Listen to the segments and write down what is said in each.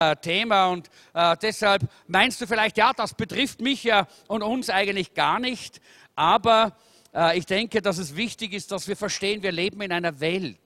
äh, Thema und äh, deshalb meinst du vielleicht, ja, das betrifft mich ja und uns eigentlich gar nicht, aber äh, ich denke, dass es wichtig ist, dass wir verstehen, wir leben in einer Welt,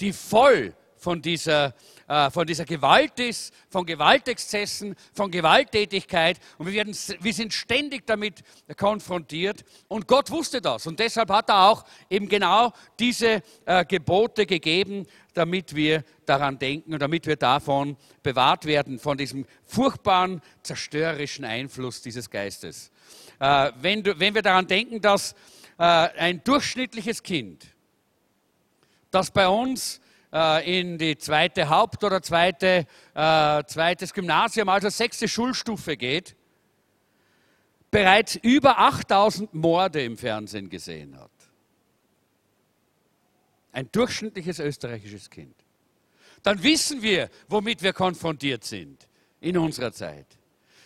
die voll von dieser, äh, von dieser Gewalt ist, von Gewaltexzessen, von Gewalttätigkeit. Und wir, werden, wir sind ständig damit konfrontiert. Und Gott wusste das. Und deshalb hat er auch eben genau diese äh, Gebote gegeben, damit wir daran denken und damit wir davon bewahrt werden, von diesem furchtbaren, zerstörerischen Einfluss dieses Geistes. Äh, wenn, du, wenn wir daran denken, dass äh, ein durchschnittliches Kind, das bei uns äh, in die zweite Haupt- oder zweite, äh, zweites Gymnasium, also sechste Schulstufe geht, bereits über 8000 Morde im Fernsehen gesehen hat. Ein durchschnittliches österreichisches Kind. Dann wissen wir, womit wir konfrontiert sind in unserer Zeit.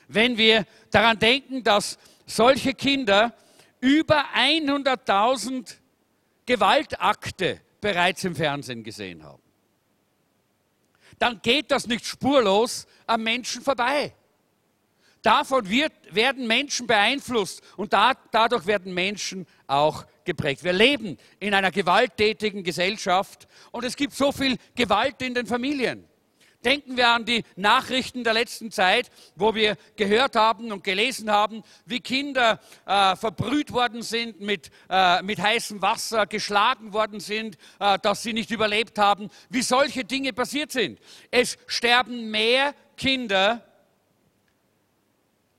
Wenn wir daran denken, dass solche Kinder über 100.000 Gewaltakte bereits im Fernsehen gesehen haben. Dann geht das nicht spurlos am Menschen vorbei. Davon wird, werden Menschen beeinflusst und da, dadurch werden Menschen auch geprägt. Wir leben in einer gewalttätigen Gesellschaft und es gibt so viel Gewalt in den Familien. Denken wir an die Nachrichten der letzten Zeit, wo wir gehört haben und gelesen haben, wie Kinder äh, verbrüht worden sind mit, äh, mit heißem Wasser, geschlagen worden sind, äh, dass sie nicht überlebt haben, wie solche Dinge passiert sind. Es sterben mehr Kinder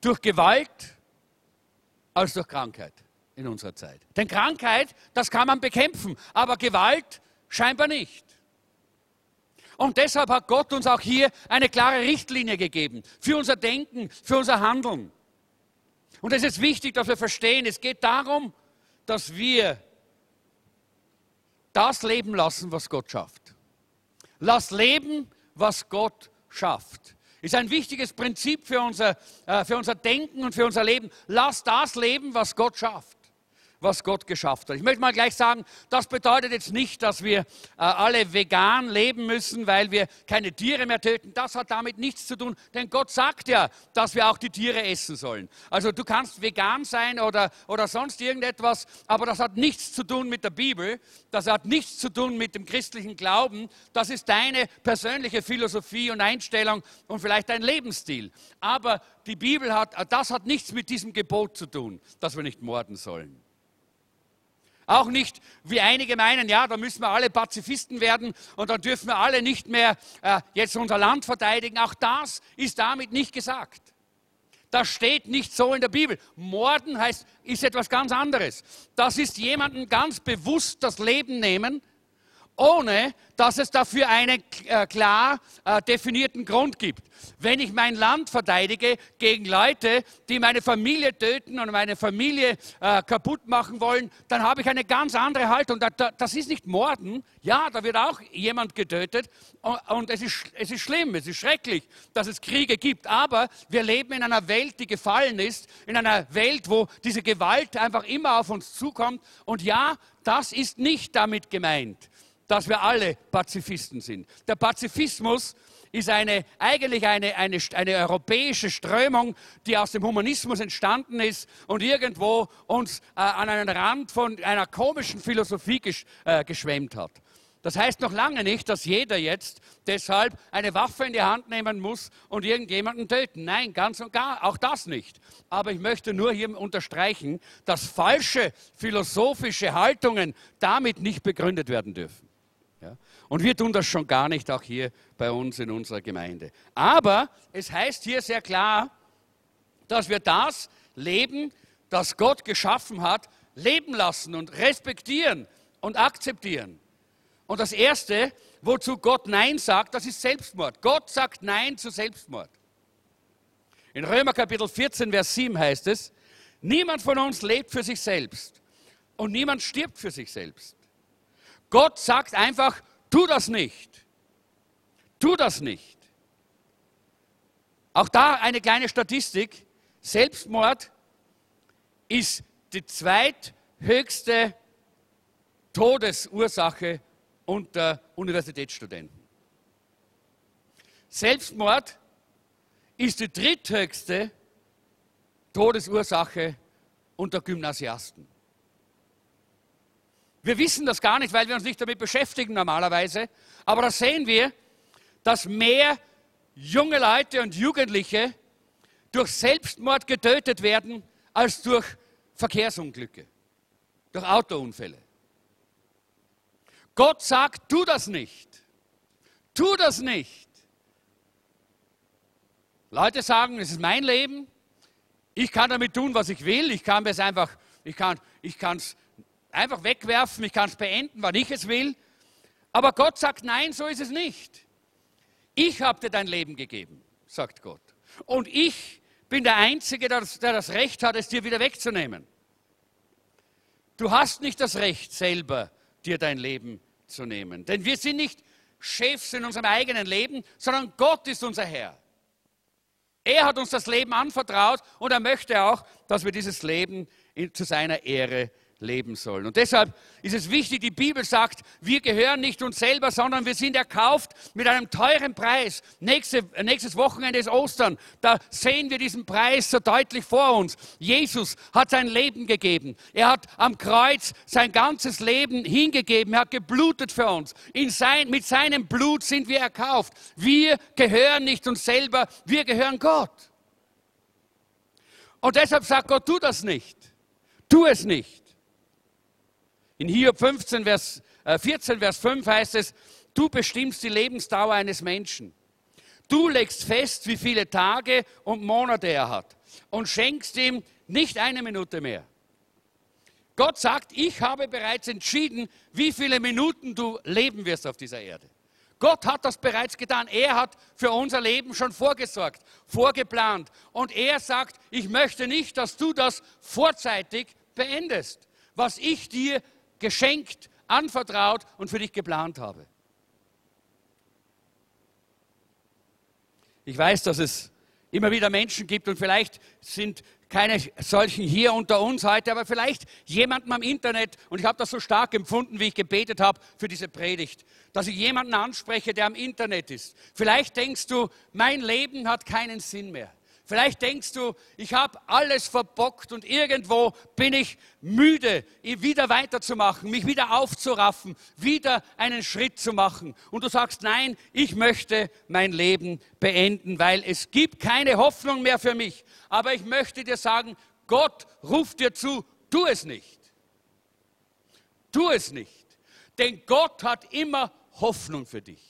durch Gewalt als durch Krankheit in unserer Zeit. Denn Krankheit, das kann man bekämpfen, aber Gewalt scheinbar nicht. Und deshalb hat Gott uns auch hier eine klare Richtlinie gegeben für unser Denken, für unser Handeln. Und es ist wichtig, dass wir verstehen, es geht darum, dass wir das leben lassen, was Gott schafft. Lass leben, was Gott schafft. Ist ein wichtiges Prinzip für unser, äh, für unser Denken und für unser Leben. Lass das leben, was Gott schafft was Gott geschafft hat. Ich möchte mal gleich sagen, das bedeutet jetzt nicht, dass wir äh, alle vegan leben müssen, weil wir keine Tiere mehr töten. Das hat damit nichts zu tun, denn Gott sagt ja, dass wir auch die Tiere essen sollen. Also du kannst vegan sein oder, oder sonst irgendetwas, aber das hat nichts zu tun mit der Bibel, das hat nichts zu tun mit dem christlichen Glauben, das ist deine persönliche Philosophie und Einstellung und vielleicht dein Lebensstil. Aber die Bibel hat, das hat nichts mit diesem Gebot zu tun, dass wir nicht morden sollen. Auch nicht, wie einige meinen, ja, da müssen wir alle Pazifisten werden und dann dürfen wir alle nicht mehr äh, jetzt unser Land verteidigen. Auch das ist damit nicht gesagt. Das steht nicht so in der Bibel. Morden heißt, ist etwas ganz anderes. Das ist jemandem ganz bewusst das Leben nehmen, ohne dass es dafür einen äh, klar äh, definierten Grund gibt. Wenn ich mein Land verteidige gegen Leute, die meine Familie töten und meine Familie äh, kaputt machen wollen, dann habe ich eine ganz andere Haltung. das ist nicht Morden. Ja, da wird auch jemand getötet und es ist, es ist schlimm, es ist schrecklich, dass es Kriege gibt. Aber wir leben in einer Welt, die gefallen ist, in einer Welt, wo diese Gewalt einfach immer auf uns zukommt. Und ja, das ist nicht damit gemeint dass wir alle Pazifisten sind. Der Pazifismus ist eine, eigentlich eine, eine, eine europäische Strömung, die aus dem Humanismus entstanden ist und irgendwo uns äh, an einen Rand von einer komischen Philosophie gesch, äh, geschwemmt hat. Das heißt noch lange nicht, dass jeder jetzt deshalb eine Waffe in die Hand nehmen muss und irgendjemanden töten. Nein, ganz und gar, auch das nicht. Aber ich möchte nur hier unterstreichen, dass falsche philosophische Haltungen damit nicht begründet werden dürfen. Ja? Und wir tun das schon gar nicht auch hier bei uns in unserer Gemeinde. Aber es heißt hier sehr klar, dass wir das Leben, das Gott geschaffen hat, leben lassen und respektieren und akzeptieren. Und das Erste, wozu Gott Nein sagt, das ist Selbstmord. Gott sagt Nein zu Selbstmord. In Römer Kapitel 14, Vers 7 heißt es, niemand von uns lebt für sich selbst und niemand stirbt für sich selbst. Gott sagt einfach, tu das nicht. Tu das nicht. Auch da eine kleine Statistik. Selbstmord ist die zweithöchste Todesursache unter Universitätsstudenten. Selbstmord ist die dritthöchste Todesursache unter Gymnasiasten. Wir wissen das gar nicht, weil wir uns nicht damit beschäftigen normalerweise, aber da sehen wir, dass mehr junge Leute und Jugendliche durch Selbstmord getötet werden als durch Verkehrsunglücke, durch Autounfälle. Gott sagt, tu das nicht. Tu das nicht. Leute sagen, es ist mein Leben, ich kann damit tun, was ich will, ich kann es einfach, ich kann ich einfach wegwerfen, ich kann es beenden, wann ich es will. Aber Gott sagt, nein, so ist es nicht. Ich habe dir dein Leben gegeben, sagt Gott. Und ich bin der Einzige, der das, Recht hat, es dir wieder wegzunehmen. Du hast nicht das Recht, selber dir dein Leben zu nehmen. Denn wir sind nicht Chefs in unserem eigenen Leben, sondern Gott ist unser Herr. Er hat uns das Leben anvertraut und er möchte auch, dass wir dieses Leben zu seiner Ehre leben sollen. Und deshalb ist es wichtig, die Bibel sagt, wir gehören nicht uns selber, sondern wir sind erkauft mit einem teuren Preis. Nächste, nächstes Wochenende ist Ostern. Da sehen wir diesen Preis so deutlich vor uns. Jesus hat sein Leben gegeben. Er hat am Kreuz sein ganzes Leben hingegeben. Er hat geblutet für uns. In sein, mit seinem Blut sind wir erkauft. Wir gehören nicht uns selber, wir gehören Gott. Und deshalb sagt Gott, tu das nicht. Tu es nicht. In Hiob 15, Vers, äh, 14, Vers 5 heißt es, du bestimmst die Lebensdauer eines Menschen. Du legst fest, wie viele Tage und Monate er hat und schenkst ihm nicht eine Minute mehr. Gott sagt, ich habe bereits entschieden, wie viele Minuten du leben wirst auf dieser Erde. Gott hat das bereits getan. Er hat für unser Leben schon vorgesorgt, vorgeplant. Und er sagt, ich möchte nicht, dass du das vorzeitig beendest, was ich dir geschenkt, anvertraut und für dich geplant habe. Ich weiß, dass es immer wieder Menschen gibt und vielleicht sind keine solchen hier unter uns heute, aber vielleicht jemanden am Internet und ich habe das so stark empfunden, wie ich gebetet habe für diese Predigt, dass ich jemanden anspreche, der am Internet ist. Vielleicht denkst du, mein Leben hat keinen Sinn mehr. Vielleicht denkst du, ich habe alles verbockt und irgendwo bin ich müde, wieder weiterzumachen, mich wieder aufzuraffen, wieder einen Schritt zu machen. Und du sagst, nein, ich möchte mein Leben beenden, weil es gibt keine Hoffnung mehr für mich. Aber ich möchte dir sagen, Gott ruft dir zu, tu es nicht. Tu es nicht. Denn Gott hat immer Hoffnung für dich.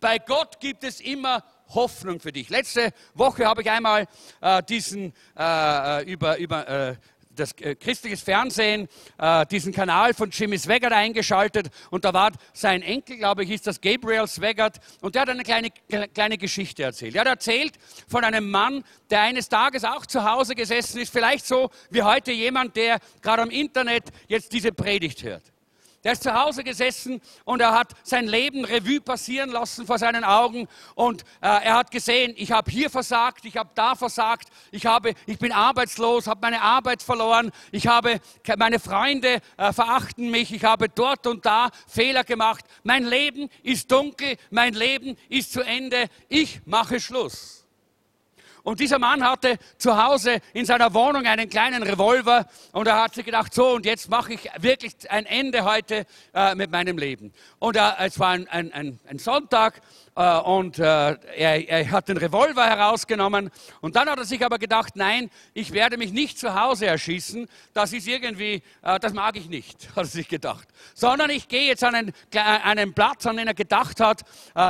Bei Gott gibt es immer Hoffnung. Für dich. Letzte Woche habe ich einmal äh, diesen äh, äh über, über äh, das äh, christliches Fernsehen, äh, diesen Kanal von Jimmy Swaggart eingeschaltet und da war sein Enkel, glaube ich, ist das Gabriel Swaggart und der hat eine kleine, kleine Geschichte erzählt. Er hat erzählt von einem Mann, der eines Tages auch zu Hause gesessen ist, vielleicht so wie heute jemand, der gerade am Internet jetzt diese Predigt hört. Der ist zu Hause gesessen und er hat sein Leben Revue passieren lassen vor seinen Augen. Und äh, er hat gesehen, ich habe hier versagt, ich habe da versagt, ich, habe, ich bin arbeitslos, habe meine Arbeit verloren, ich habe, meine Freunde äh, verachten mich, ich habe dort und da Fehler gemacht, mein Leben ist dunkel, mein Leben ist zu Ende, ich mache Schluss. Und dieser Mann hatte zu Hause in seiner Wohnung einen kleinen Revolver und er hat sich gedacht, so und jetzt mache ich wirklich ein Ende heute äh, mit meinem Leben. Und äh, es war ein, ein, ein Sonntag äh, und äh, er, er, hat den Revolver herausgenommen. Und dann hat er sich aber gedacht, nein, ich werde mich nicht zu Hause erschießen, das ist irgendwie, äh, das mag ich nicht, hat er sich gedacht, sondern ich gehe jetzt an einen, einen Platz, an den er gedacht hat,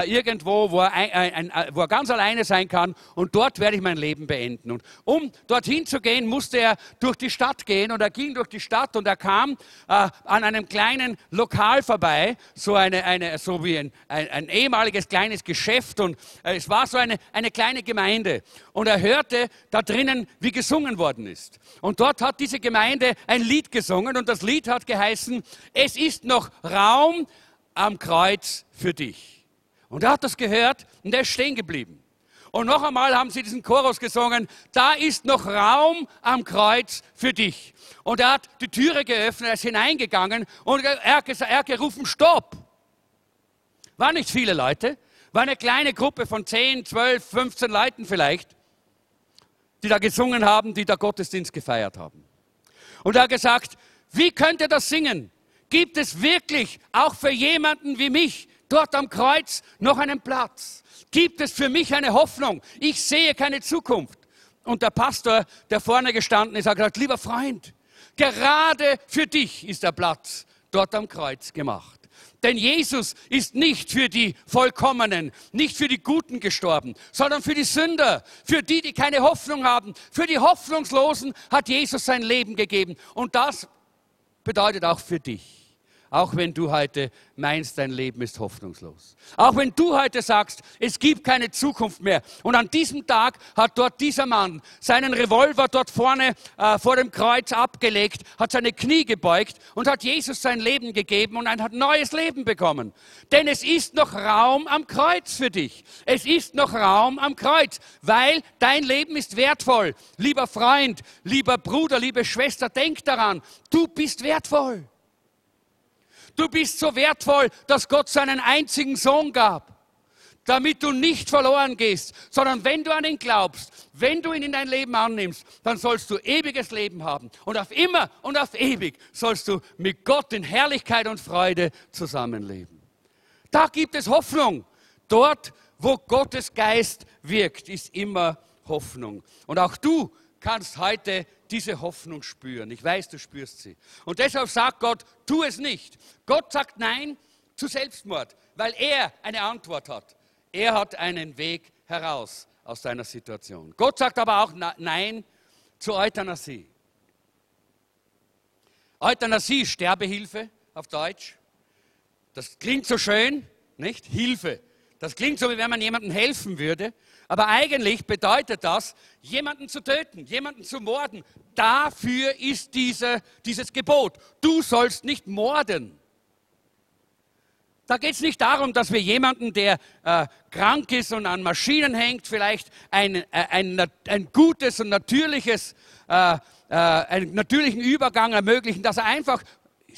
irgendwo, wo er, ein, ein, wo er ganz alleine sein kann. Und dort werde ich mein Leben beenden. Und um dorthin zu gehen, musste er durch die Stadt gehen. Und er ging durch die Stadt und er kam an einem kleinen Lokal vorbei, so, eine, eine, so wie ein, ein, ein ehemaliges kleines kleines Geschäft und äh, es war so eine, eine kleine Gemeinde. Und er hörte da drinnen, wie gesungen worden ist. Und dort hat diese Gemeinde ein Lied gesungen und das Lied hat geheißen, es ist noch Raum am Kreuz für dich. Und er hat das gehört und er ist stehen geblieben. Und noch einmal haben sie diesen Chorus gesungen, da ist noch Raum am Kreuz für dich. Und er hat die Türe geöffnet, er ist hineingegangen und er hat, er gerufen, Stopp. Waren nicht viele Leute, War eine kleine Gruppe von 10, 12, 15 Leuten vielleicht, die da gesungen haben, die da Gottesdienst gefeiert haben. Und er hat gesagt, wie könnt ihr das singen? Gibt es wirklich auch für jemanden wie mich dort am Kreuz noch einen Platz? Gibt es für mich eine Hoffnung? Ich sehe keine Zukunft. Und der Pastor, der vorne gestanden ist, hat gesagt, lieber Freund, gerade für dich ist der Platz dort am Kreuz gemacht. Denn Jesus ist nicht für die Vollkommenen, nicht für die Guten gestorben, sondern für die Sünder, für die, die keine Hoffnung haben. Für die Hoffnungslosen hat Jesus sein Leben gegeben. Und das bedeutet auch für dich. Auch wenn du heute meinst, dein Leben ist hoffnungslos. Auch wenn du heute sagst, es gibt keine Zukunft mehr. Und an diesem Tag hat dort dieser Mann seinen Revolver dort vorne äh, vor dem Kreuz abgelegt, hat seine Knie gebeugt und hat Jesus sein Leben gegeben und ein hat neues Leben bekommen. Denn es ist noch Raum am Kreuz für dich. Es ist noch Raum am Kreuz, weil dein Leben ist wertvoll. Lieber Freund, lieber Bruder, liebe Schwester, denk daran, du bist wertvoll. Du bist so wertvoll, dass Gott seinen einzigen Sohn gab, damit du nicht verloren gehst, sondern wenn du an ihn glaubst, wenn du ihn in dein Leben annimmst, dann sollst du ewiges Leben haben. Und auf immer und auf ewig sollst du mit Gott in Herrlichkeit und Freude zusammenleben. Da gibt es Hoffnung. Dort, wo Gottes Geist wirkt, ist immer Hoffnung. Und auch du kannst heute diese Hoffnung spüren. Ich weiß, du spürst sie. Und deshalb sagt Gott, tu es nicht. Gott sagt Nein zu Selbstmord, weil er eine Antwort hat. Er hat einen Weg heraus aus deiner Situation. Gott sagt aber auch Nein zur Euthanasie. Euthanasie, Sterbehilfe auf Deutsch. Das klingt so schön, nicht? Hilfe. Das klingt so, wie wenn man jemandem helfen würde. Aber eigentlich bedeutet das, jemanden zu töten, jemanden zu morden. Dafür ist diese, dieses Gebot. Du sollst nicht morden. Da geht es nicht darum, dass wir jemanden, der äh, krank ist und an Maschinen hängt, vielleicht ein, äh, ein, ein gutes und natürliches, äh, äh, einen natürlichen Übergang ermöglichen, dass er einfach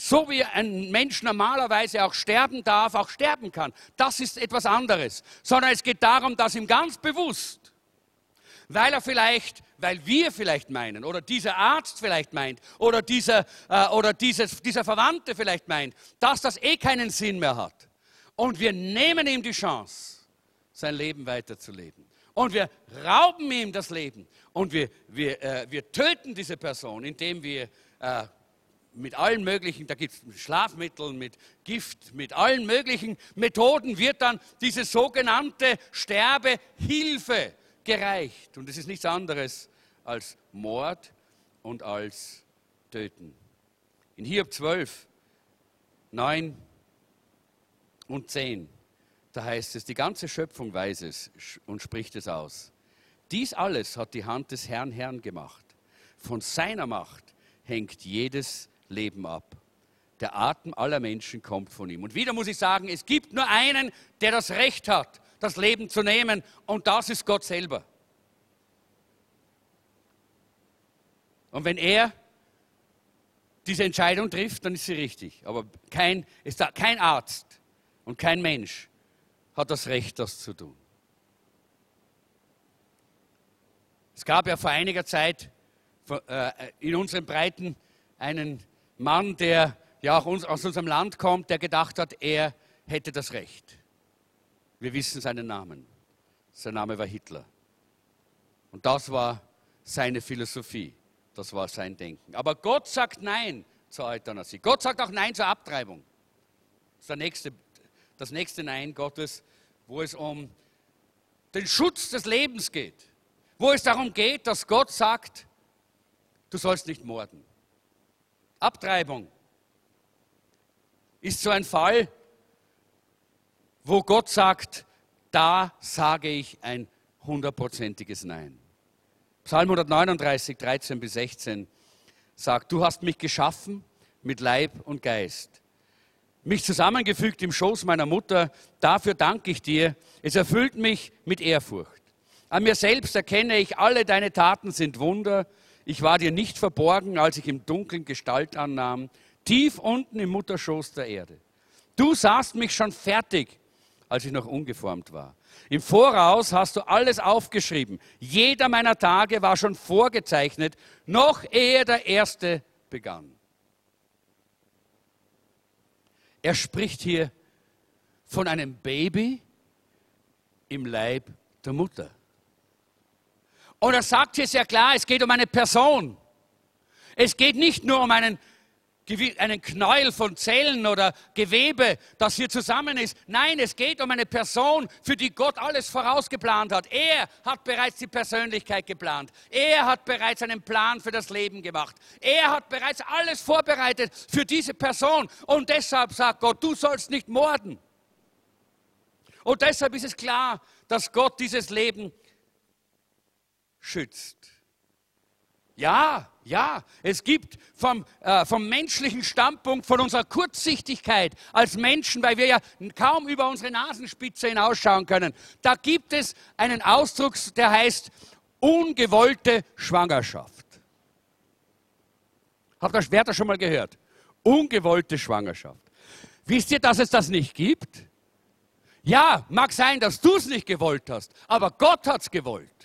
so wie ein Mensch normalerweise auch sterben darf, auch sterben kann. Das ist etwas anderes. Sondern es geht darum, dass ihm ganz bewusst, weil er vielleicht, weil wir vielleicht meinen, oder dieser Arzt vielleicht meint, oder dieser, äh, oder dieses, dieser Verwandte vielleicht meint, dass das eh keinen Sinn mehr hat. Und wir nehmen ihm die Chance, sein Leben weiterzuleben. Und wir rauben ihm das Leben. Und wir, wir, äh, wir töten diese Person, indem wir äh, mit allen möglichen, da gibt es Schlafmittel, mit Gift, mit allen möglichen Methoden wird dann diese sogenannte Sterbehilfe gereicht. Und es ist nichts anderes als Mord und als Töten. In Hiob 12, 9 und 10, da heißt es, die ganze Schöpfung weiß es und spricht es aus. Dies alles hat die Hand des Herrn Herrn gemacht. Von seiner Macht hängt jedes Leben ab. Der Atem aller Menschen kommt von ihm. Und wieder muss ich sagen, es gibt nur einen, der das Recht hat, das Leben zu nehmen, und das ist Gott selber. Und wenn er diese Entscheidung trifft, dann ist sie richtig. Aber kein, kein Arzt und kein Mensch hat das Recht, das zu tun. Es gab ja vor einiger Zeit äh, in unseren Breiten einen Mann, der ja auch aus unserem Land kommt, der gedacht hat, er hätte das Recht. Wir wissen seinen Namen. Sein Name war Hitler. Und das war seine Philosophie. Das war sein Denken. Aber Gott sagt Nein zur Euthanasie. Gott sagt auch Nein zur Abtreibung. Das ist nächste, das nächste Nein Gottes, wo es um den Schutz des Lebens geht. Wo es darum geht, dass Gott sagt, du sollst nicht morden. Abtreibung ist so ein Fall, wo Gott sagt, da sage ich ein hundertprozentiges Nein. Psalm 139, 13 bis 16 sagt, du hast mich geschaffen mit Leib und Geist, mich zusammengefügt im Schoß meiner Mutter, dafür danke ich dir, es erfüllt mich mit Ehrfurcht. An mir selbst erkenne ich, alle deine Taten sind Wunder, ich war dir nicht verborgen, als ich im Dunkeln Gestalt annahm, tief unten im Mutterschoß der Erde. Du sahst mich schon fertig, als ich noch ungeformt war. Im Voraus hast du alles aufgeschrieben. Jeder meiner Tage war schon vorgezeichnet, noch ehe der erste begann. Er spricht hier von einem Baby im Leib der Mutter. Und er sagt hier sehr klar, es geht um eine Person. Es geht nicht nur um einen, einen Knäuel von Zellen oder Gewebe, das hier zusammen ist. Nein, es geht um eine Person, für die Gott alles vorausgeplant hat. Er hat bereits die Persönlichkeit geplant. Er hat bereits einen Plan für das Leben gemacht. Er hat bereits alles vorbereitet für diese Person. Und deshalb sagt Gott, du sollst nicht morden. Und deshalb ist es klar, dass Gott dieses Leben schützt. Ja, ja, es gibt vom, äh, vom menschlichen Standpunkt, von unserer Kurzsichtigkeit als Menschen, weil wir ja kaum über unsere Nasenspitze hinausschauen können, da gibt es einen Ausdruck, der heißt ungewollte Schwangerschaft. Habt ihr, das schon mal gehört? Ungewollte Schwangerschaft. Wisst ihr, dass es das nicht gibt? Ja, mag sein, dass du es nicht gewollt hast, aber Gott hat es gewollt.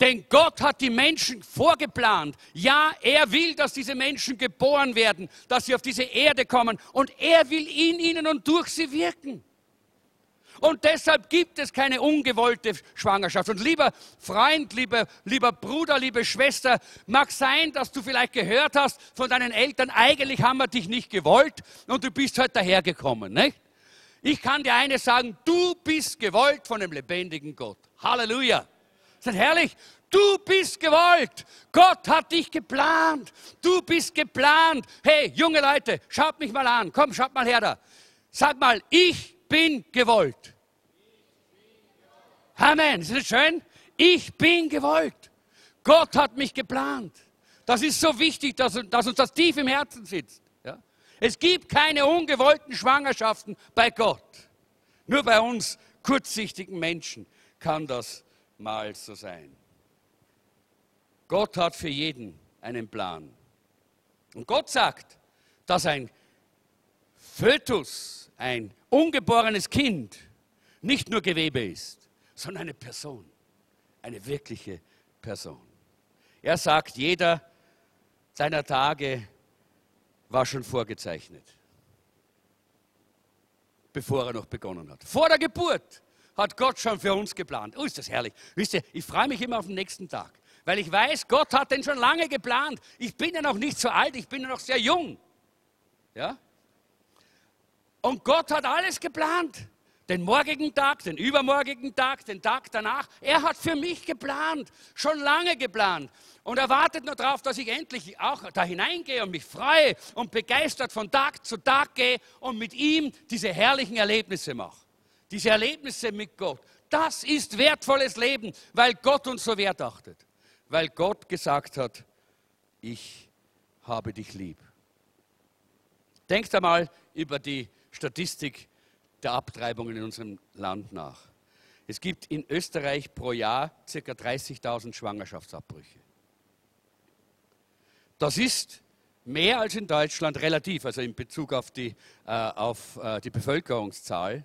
Denn Gott hat die Menschen vorgeplant. Ja, er will, dass diese Menschen geboren werden, dass sie auf diese Erde kommen. Und er will in ihnen und durch sie wirken. Und deshalb gibt es keine ungewollte Schwangerschaft. Und lieber Freund, lieber, lieber Bruder, liebe Schwester, mag sein, dass du vielleicht gehört hast von deinen Eltern, eigentlich haben wir dich nicht gewollt und du bist heute dahergekommen. Nicht? Ich kann dir eines sagen, du bist gewollt von dem lebendigen Gott. Halleluja. Ist herrlich? Du bist gewollt. Gott hat dich geplant. Du bist geplant. Hey, junge Leute, schaut mich mal an. Komm, schaut mal her da. Sag mal, ich bin gewollt. Amen. Ist das schön? Ich bin gewollt. Gott hat mich geplant. Das ist so wichtig, dass, dass uns das tief im Herzen sitzt. Ja? Es gibt keine ungewollten Schwangerschaften bei Gott. Nur bei uns kurzsichtigen Menschen kann das mal so sein. Gott hat für jeden einen Plan. Und Gott sagt, dass ein Fötus, ein ungeborenes Kind, nicht nur Gewebe ist, sondern eine Person, eine wirkliche Person. Er sagt, jeder seiner Tage war schon vorgezeichnet, bevor er noch begonnen hat. Vor der Geburt hat Gott schon für uns geplant. Oh, ist das herrlich. Wisst ihr, ich freue mich immer auf den nächsten Tag, weil ich weiß, Gott hat den schon lange geplant. Ich bin ja noch nicht so alt, ich bin ja noch sehr jung. Ja? Und Gott hat alles geplant. Den morgigen Tag, den übermorgigen Tag, den Tag danach. Er hat für mich geplant, schon lange geplant. Und er wartet nur darauf, dass ich endlich auch da hineingehe und mich freue und begeistert von Tag zu Tag gehe und mit ihm diese herrlichen Erlebnisse mache diese Erlebnisse mit Gott. Das ist wertvolles Leben, weil Gott uns so wert achtet. Weil Gott gesagt hat, ich habe dich lieb. Denkt einmal über die Statistik der Abtreibungen in unserem Land nach. Es gibt in Österreich pro Jahr ca. 30.000 Schwangerschaftsabbrüche. Das ist mehr als in Deutschland relativ, also in Bezug auf die, äh, auf, äh, die Bevölkerungszahl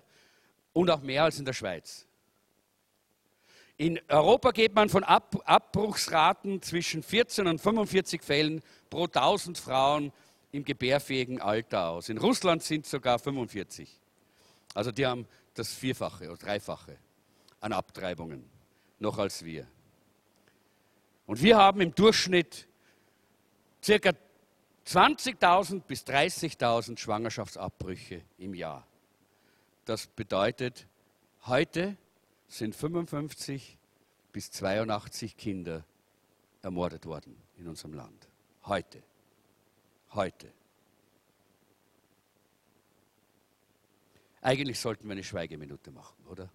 und auch mehr als in der Schweiz. In Europa geht man von Ab Abbruchsraten zwischen 14 und 45 Fällen pro 1000 Frauen im gebärfähigen Alter aus. In Russland sind es sogar 45. Also die haben das Vierfache oder Dreifache an Abtreibungen noch als wir. Und wir haben im Durchschnitt ca. 20.000 bis 30.000 Schwangerschaftsabbrüche im Jahr. Das bedeutet, heute sind 55 bis 82 Kinder ermordet worden in unserem Land. Heute. Heute. Eigentlich sollten wir eine Schweigeminute machen, oder?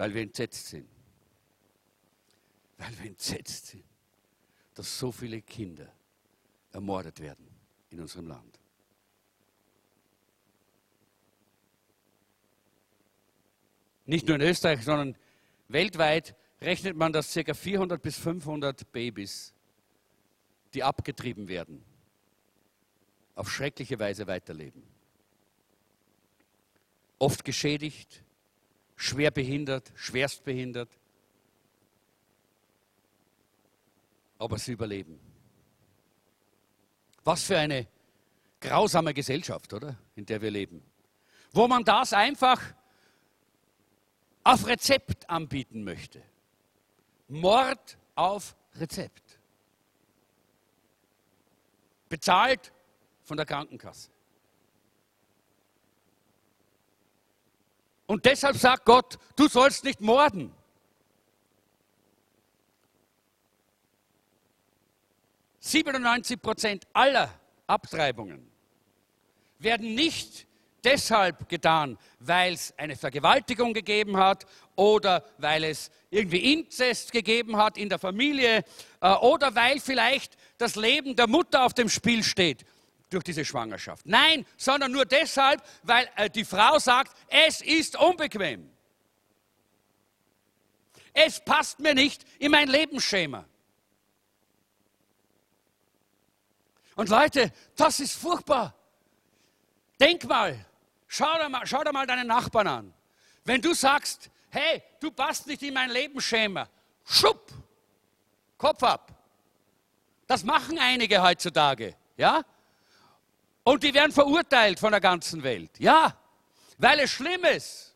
weil wir entsetzt sind. Weil wir entsetzt sind, dass so viele Kinder ermordet werden in unserem Land. Nicht nur in Österreich, sondern weltweit rechnet man, dass ca. 400 bis 500 Babys, die abgetrieben werden, auf schreckliche Weise weiterleben. Oft geschädigt, schwer behindert, schwerst behindert, aber sie überleben. Was für eine grausame Gesellschaft, oder? In der wir leben. Wo man das einfach auf Rezept anbieten möchte. Mord auf Rezept. Bezahlt von der Krankenkasse. Und deshalb sagt Gott, du sollst nicht morden. 97 Prozent aller Abtreibungen werden nicht deshalb getan, weil es eine Vergewaltigung gegeben hat oder weil es irgendwie Inzest gegeben hat in der Familie äh, oder weil vielleicht das Leben der Mutter auf dem Spiel steht durch diese Schwangerschaft. Nein, sondern nur deshalb, weil äh, die Frau sagt, es ist unbequem. Es passt mir nicht in mein Lebensschema. Und Leute, das ist furchtbar. Denk mal, schau dir mal, schau dir mal deinen Nachbarn an. Wenn du sagst, hey, du passt nicht in mein Lebensschema, schupp, Kopf ab. Das machen einige heutzutage, ja? Und die werden verurteilt von der ganzen Welt, ja? Weil es schlimm ist.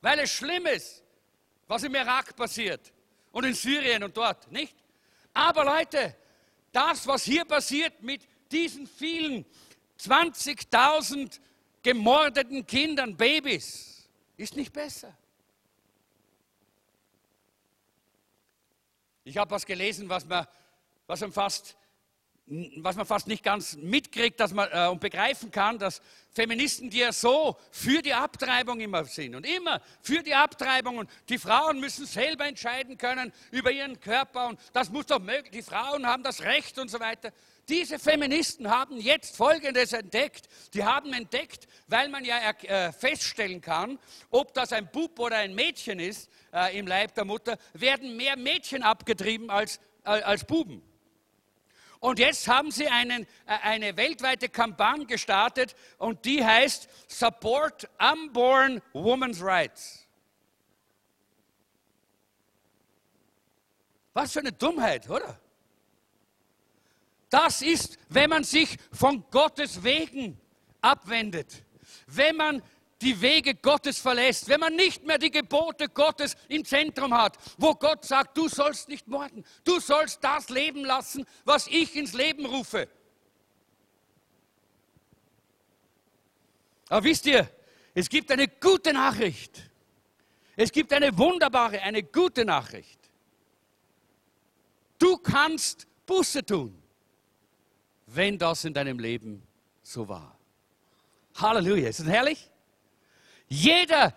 Weil es schlimm ist, was im Irak passiert und in Syrien und dort, nicht? Aber Leute, das, was hier passiert mit diesen vielen 20.000 gemordeten Kindern, Babys, ist nicht besser. Ich habe was gelesen, was man, was man fast was man fast nicht ganz mitkriegt dass man, äh, und begreifen kann, dass Feministen, die ja so für die Abtreibung immer sind und immer für die Abtreibung und die Frauen müssen selber entscheiden können über ihren Körper und das muss doch möglich, die Frauen haben das Recht und so weiter. Diese Feministen haben jetzt Folgendes entdeckt. Die haben entdeckt, weil man ja äh, feststellen kann, ob das ein Bub oder ein Mädchen ist äh, im Leib der Mutter, werden mehr Mädchen abgetrieben als, äh, als Buben. Und jetzt haben sie einen, äh, eine weltweite Kampagne gestartet und die heißt Support Unborn Women's Rights. Was für eine Dummheit, oder? Das ist, wenn man sich von Gottes Wegen abwendet, wenn man die Wege Gottes verlässt, wenn man nicht mehr die Gebote Gottes im Zentrum hat, wo Gott sagt, du sollst nicht morden, du sollst das leben lassen, was ich ins Leben rufe. Aber wisst ihr, es gibt eine gute Nachricht. Es gibt eine wunderbare, eine gute Nachricht. Du kannst Buße tun, wenn das in deinem Leben so war. Halleluja, ist das herrlich? Jeder,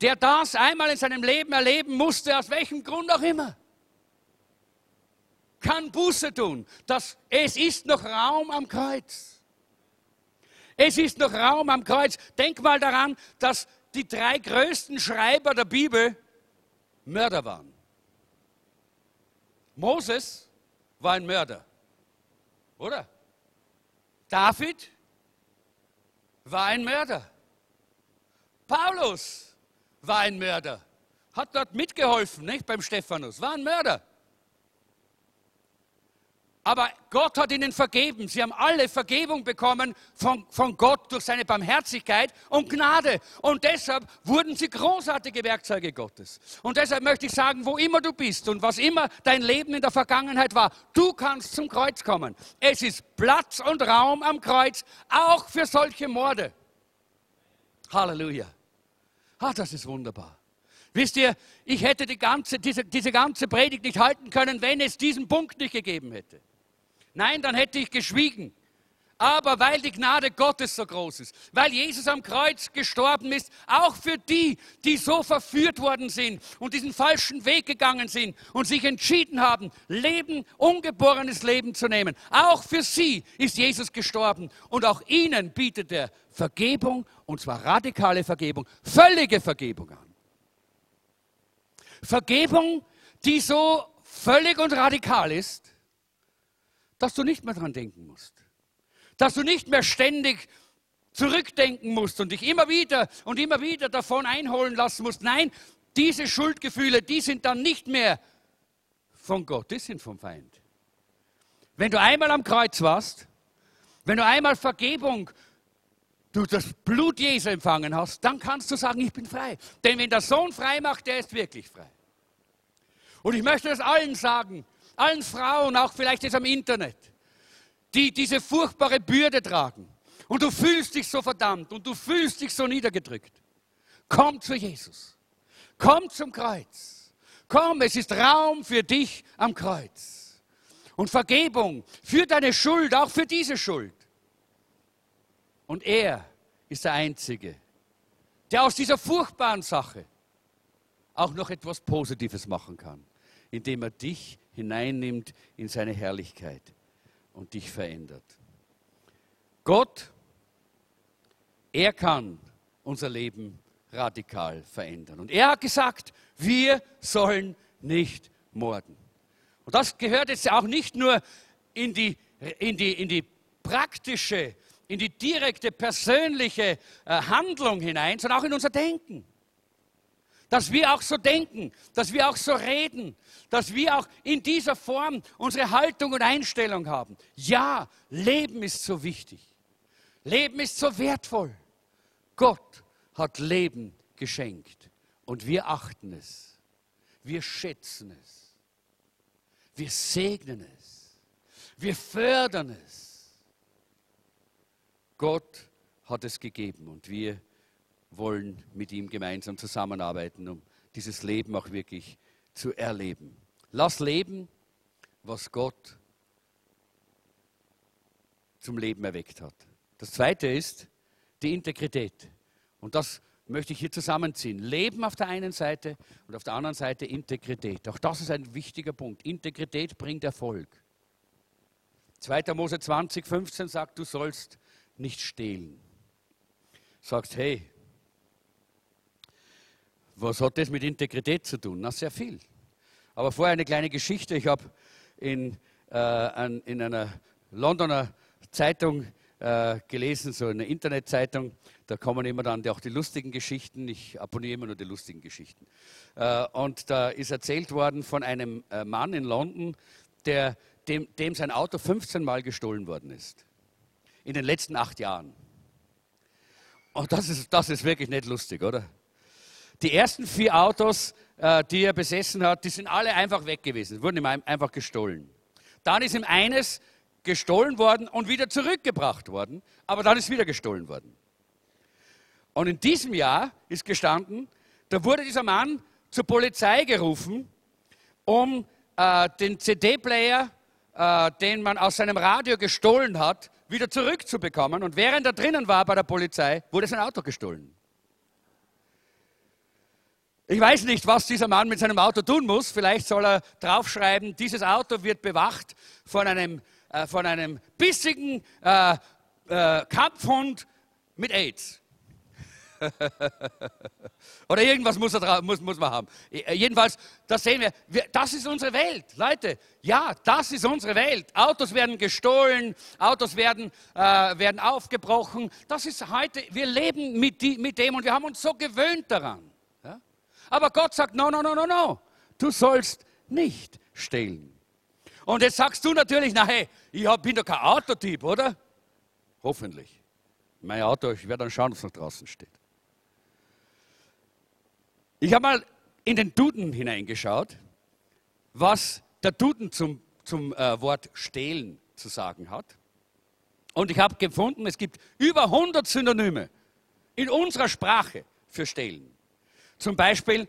der das einmal in seinem Leben erleben musste, aus welchem Grund auch immer, kann Buße tun. Das, es ist noch Raum am Kreuz. Es ist noch Raum am Kreuz. Denk mal daran, dass die drei größten Schreiber der Bibel Mörder waren. Moses war ein Mörder, oder? David war ein Mörder. Paulus war ein Mörder, hat dort mitgeholfen, nicht beim Stephanus, war ein Mörder. Aber Gott hat ihnen vergeben. Sie haben alle Vergebung bekommen von, von Gott durch seine Barmherzigkeit und Gnade. Und deshalb wurden sie großartige Werkzeuge Gottes. Und deshalb möchte ich sagen, wo immer du bist und was immer dein Leben in der Vergangenheit war, du kannst zum Kreuz kommen. Es ist Platz und Raum am Kreuz, auch für solche Morde. Halleluja. Ah, das ist wunderbar. Wisst ihr, ich hätte die ganze, diese, diese ganze Predigt nicht halten können, wenn es diesen Punkt nicht gegeben hätte. Nein, dann hätte ich geschwiegen. Aber weil die Gnade Gottes so groß ist, weil Jesus am Kreuz gestorben ist, auch für die, die so verführt worden sind und diesen falschen Weg gegangen sind und sich entschieden haben, Leben, ungeborenes Leben zu nehmen, auch für sie ist Jesus gestorben und auch ihnen bietet er Vergebung und zwar radikale Vergebung, völlige Vergebung an. Vergebung, die so völlig und radikal ist, dass du nicht mehr dran denken musst. Dass du nicht mehr ständig zurückdenken musst und dich immer wieder und immer wieder davon einholen lassen musst. Nein, diese Schuldgefühle, die sind dann nicht mehr von Gott, die sind vom Feind. Wenn du einmal am Kreuz warst, wenn du einmal Vergebung, du das Blut Jesu empfangen hast, dann kannst du sagen, ich bin frei. Denn wenn der Sohn frei macht, der ist wirklich frei. Und ich möchte das allen sagen, allen Frauen, auch vielleicht jetzt am Internet, die diese furchtbare Bürde tragen. Und du fühlst dich so verdammt und du fühlst dich so niedergedrückt. Komm zu Jesus. Komm zum Kreuz. Komm, es ist Raum für dich am Kreuz. Und Vergebung für deine Schuld, auch für diese Schuld. Und er ist der Einzige, der aus dieser furchtbaren Sache auch noch etwas Positives machen kann, indem er dich hineinnimmt in seine Herrlichkeit und dich verändert. Gott, er kann unser Leben radikal verändern. Und er hat gesagt, wir sollen nicht morden. Und das gehört jetzt auch nicht nur in die, in die, in die praktische, in die direkte persönliche äh, Handlung hinein, sondern auch in unser Denken. Dass wir auch so denken, dass wir auch so reden, dass wir auch in dieser Form unsere Haltung und Einstellung haben. Ja, Leben ist so wichtig. Leben ist so wertvoll. Gott hat Leben geschenkt und wir achten es. Wir schätzen es. Wir segnen es. Wir fördern es. Gott hat es gegeben und wir wollen mit ihm gemeinsam zusammenarbeiten, um dieses Leben auch wirklich zu erleben. Lass leben, was Gott zum Leben erweckt hat. Das zweite ist die Integrität. Und das möchte ich hier zusammenziehen. Leben auf der einen Seite und auf der anderen Seite Integrität. Auch das ist ein wichtiger Punkt. Integrität bringt Erfolg. 2. Mose 20, 15 sagt, du sollst nicht stehlen. Sagst, hey, was hat das mit Integrität zu tun? Na, sehr viel. Aber vorher eine kleine Geschichte. Ich habe in, äh, in einer Londoner Zeitung äh, gelesen, so eine Internetzeitung. Da kommen immer dann auch die lustigen Geschichten. Ich abonniere immer nur die lustigen Geschichten. Äh, und da ist erzählt worden von einem äh, Mann in London, der, dem, dem sein Auto 15 Mal gestohlen worden ist. In den letzten acht Jahren. Und das ist, das ist wirklich nicht lustig, oder? Die ersten vier Autos, äh, die er besessen hat, die sind alle einfach weg gewesen, wurden ihm einfach gestohlen. Dann ist ihm eines gestohlen worden und wieder zurückgebracht worden, aber dann ist wieder gestohlen worden. Und in diesem Jahr ist gestanden, da wurde dieser Mann zur Polizei gerufen, um äh, den CD-Player, äh, den man aus seinem Radio gestohlen hat, wieder zurückzubekommen. Und während er drinnen war bei der Polizei, wurde sein Auto gestohlen. Ich weiß nicht, was dieser Mann mit seinem Auto tun muss. Vielleicht soll er draufschreiben, dieses Auto wird bewacht von einem äh, von einem bissigen äh, äh, Kampfhund mit AIDS. Oder irgendwas muss, er, muss, muss man haben. Äh, jedenfalls, das sehen wir, wir, das ist unsere Welt. Leute, ja, das ist unsere Welt. Autos werden gestohlen, Autos werden, äh, werden aufgebrochen. Das ist heute, wir leben mit, die, mit, dem und wir haben uns so gewöhnt daran. Aber Gott sagt, no, no, no, no, no, du sollst nicht stehlen. Und jetzt sagst du natürlich, na hey, ich bin doch kein Autotyp, oder? Hoffentlich. Mein Auto, ich werde dann schauen, was noch draußen steht. Ich habe mal in den Duden hineingeschaut, was der Duden zum, zum äh, Wort stehlen zu sagen hat. Und ich habe gefunden, es gibt über 100 Synonyme in unserer Sprache für stehlen. Zum Beispiel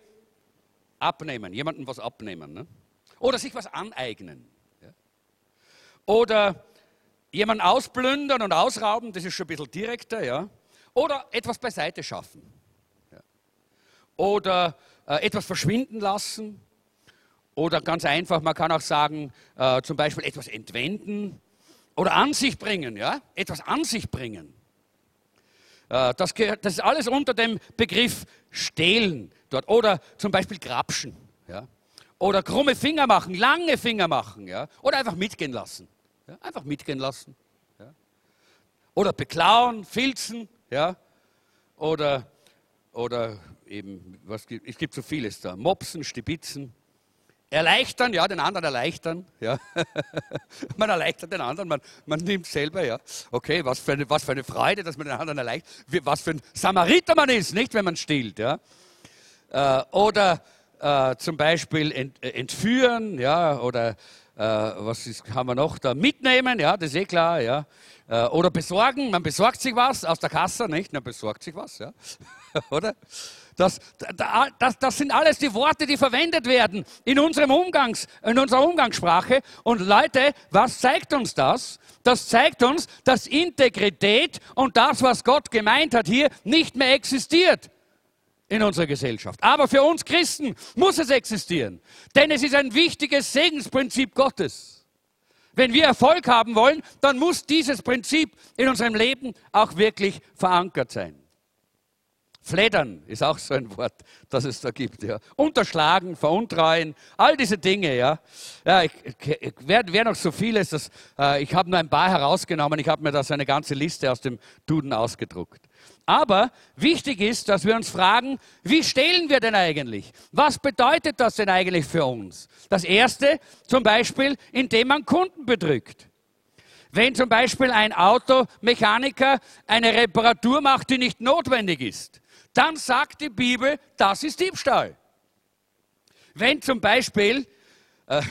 abnehmen, jemandem was abnehmen. Ne? Oder sich was aneignen. Oder jemanden ausplündern und ausrauben, das ist schon ein bisschen direkter, ja. Oder etwas beiseite schaffen. Ja. Oder äh, etwas verschwinden lassen. Oder ganz einfach, man kann auch sagen, äh, zum Beispiel etwas entwenden oder an sich bringen, ja. Etwas an sich bringen. Äh, das, das ist alles unter dem Begriff stehlen dort. Oder zum Beispiel grapschen. Ja? Oder krumme Finger machen, lange Finger machen. Ja? Oder einfach mitgehen lassen. Ja? Einfach mitgehen lassen. Ja? Oder beklauen, filzen. Ja? Oder, oder eben, was gibt, es gibt so vieles da. Mopsen, Stibitzen. Erleichtern, ja, den anderen erleichtern. Ja. man erleichtert den anderen, man, man nimmt selber, ja. Okay, was für, eine, was für eine Freude, dass man den anderen erleichtert. Was für ein Samariter man ist, nicht, wenn man stillt, ja. Äh, oder äh, zum Beispiel ent, äh, entführen, ja, oder äh, was ist, haben wir noch da? Mitnehmen, ja, das ist eh klar, ja. Äh, oder besorgen, man besorgt sich was aus der Kasse, nicht? Man besorgt sich was, ja. oder? Das, das, das, sind alles die Worte, die verwendet werden in, unserem Umgangs, in unserer Umgangssprache. Und Leute, was zeigt uns das? Das zeigt uns, dass Integrität und das, was Gott gemeint hat, hier nicht mehr existiert in unserer Gesellschaft. Aber für uns Christen muss es existieren, denn es ist ein wichtiges Segensprinzip Gottes. Wenn wir Erfolg haben wollen, dann muss dieses Prinzip in unserem Leben auch wirklich verankert sein. Fleddern ist auch so ein Wort, das es da gibt. Ja. Unterschlagen, veruntreuen, all diese Dinge. Ja. Ja, ich, ich wäre wär noch so vieles. Das, äh, ich habe nur ein paar herausgenommen. Ich habe mir da so eine ganze Liste aus dem Duden ausgedruckt. Aber wichtig ist, dass wir uns fragen, wie stehlen wir denn eigentlich? Was bedeutet das denn eigentlich für uns? Das Erste zum Beispiel, indem man Kunden betrügt. Wenn zum Beispiel ein Automechaniker eine Reparatur macht, die nicht notwendig ist, dann sagt die Bibel, das ist Diebstahl. Wenn zum Beispiel, äh,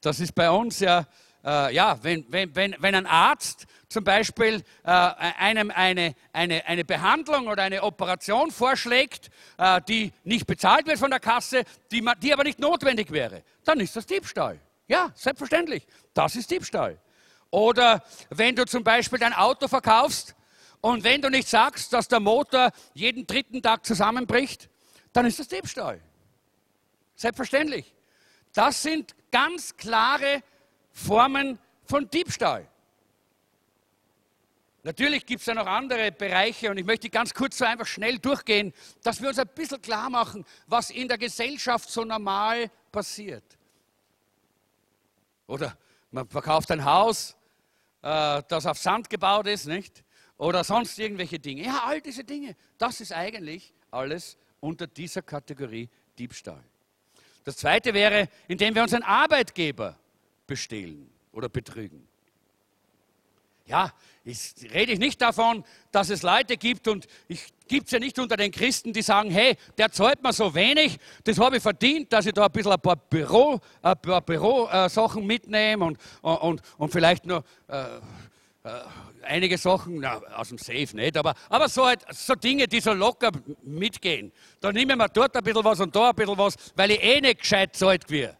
das ist bei uns ja, äh, ja, wenn, wenn, wenn, wenn ein Arzt zum Beispiel äh, einem eine, eine, eine Behandlung oder eine Operation vorschlägt, äh, die nicht bezahlt wird von der Kasse, die, die aber nicht notwendig wäre, dann ist das Diebstahl. Ja, selbstverständlich. Das ist Diebstahl. Oder wenn du zum Beispiel dein Auto verkaufst und wenn du nicht sagst, dass der Motor jeden dritten Tag zusammenbricht, dann ist das Diebstahl. Selbstverständlich. Das sind ganz klare Formen von Diebstahl. Natürlich gibt es ja noch andere Bereiche und ich möchte ganz kurz so einfach schnell durchgehen, dass wir uns ein bisschen klar machen, was in der Gesellschaft so normal passiert. Oder man verkauft ein Haus, äh, das auf Sand gebaut ist, nicht? Oder sonst irgendwelche Dinge. Ja, all diese Dinge, das ist eigentlich alles unter dieser Kategorie Diebstahl. Das zweite wäre, indem wir unseren Arbeitgeber bestehlen oder betrügen. Ja, ich rede nicht davon, dass es Leute gibt und ich gibt es ja nicht unter den Christen, die sagen, hey, der zahlt mir so wenig, das habe ich verdient, dass ich da ein bisschen ein paar Büro, ein paar Bürosachen mitnehme und, und, und vielleicht äh, äh, einige Sachen, na, aus dem Safe nicht, aber, aber so, halt, so Dinge, die so locker mitgehen. Da nehmen wir dort ein bisschen was und da ein bisschen was, weil ich eh nicht gescheit zahlt wir.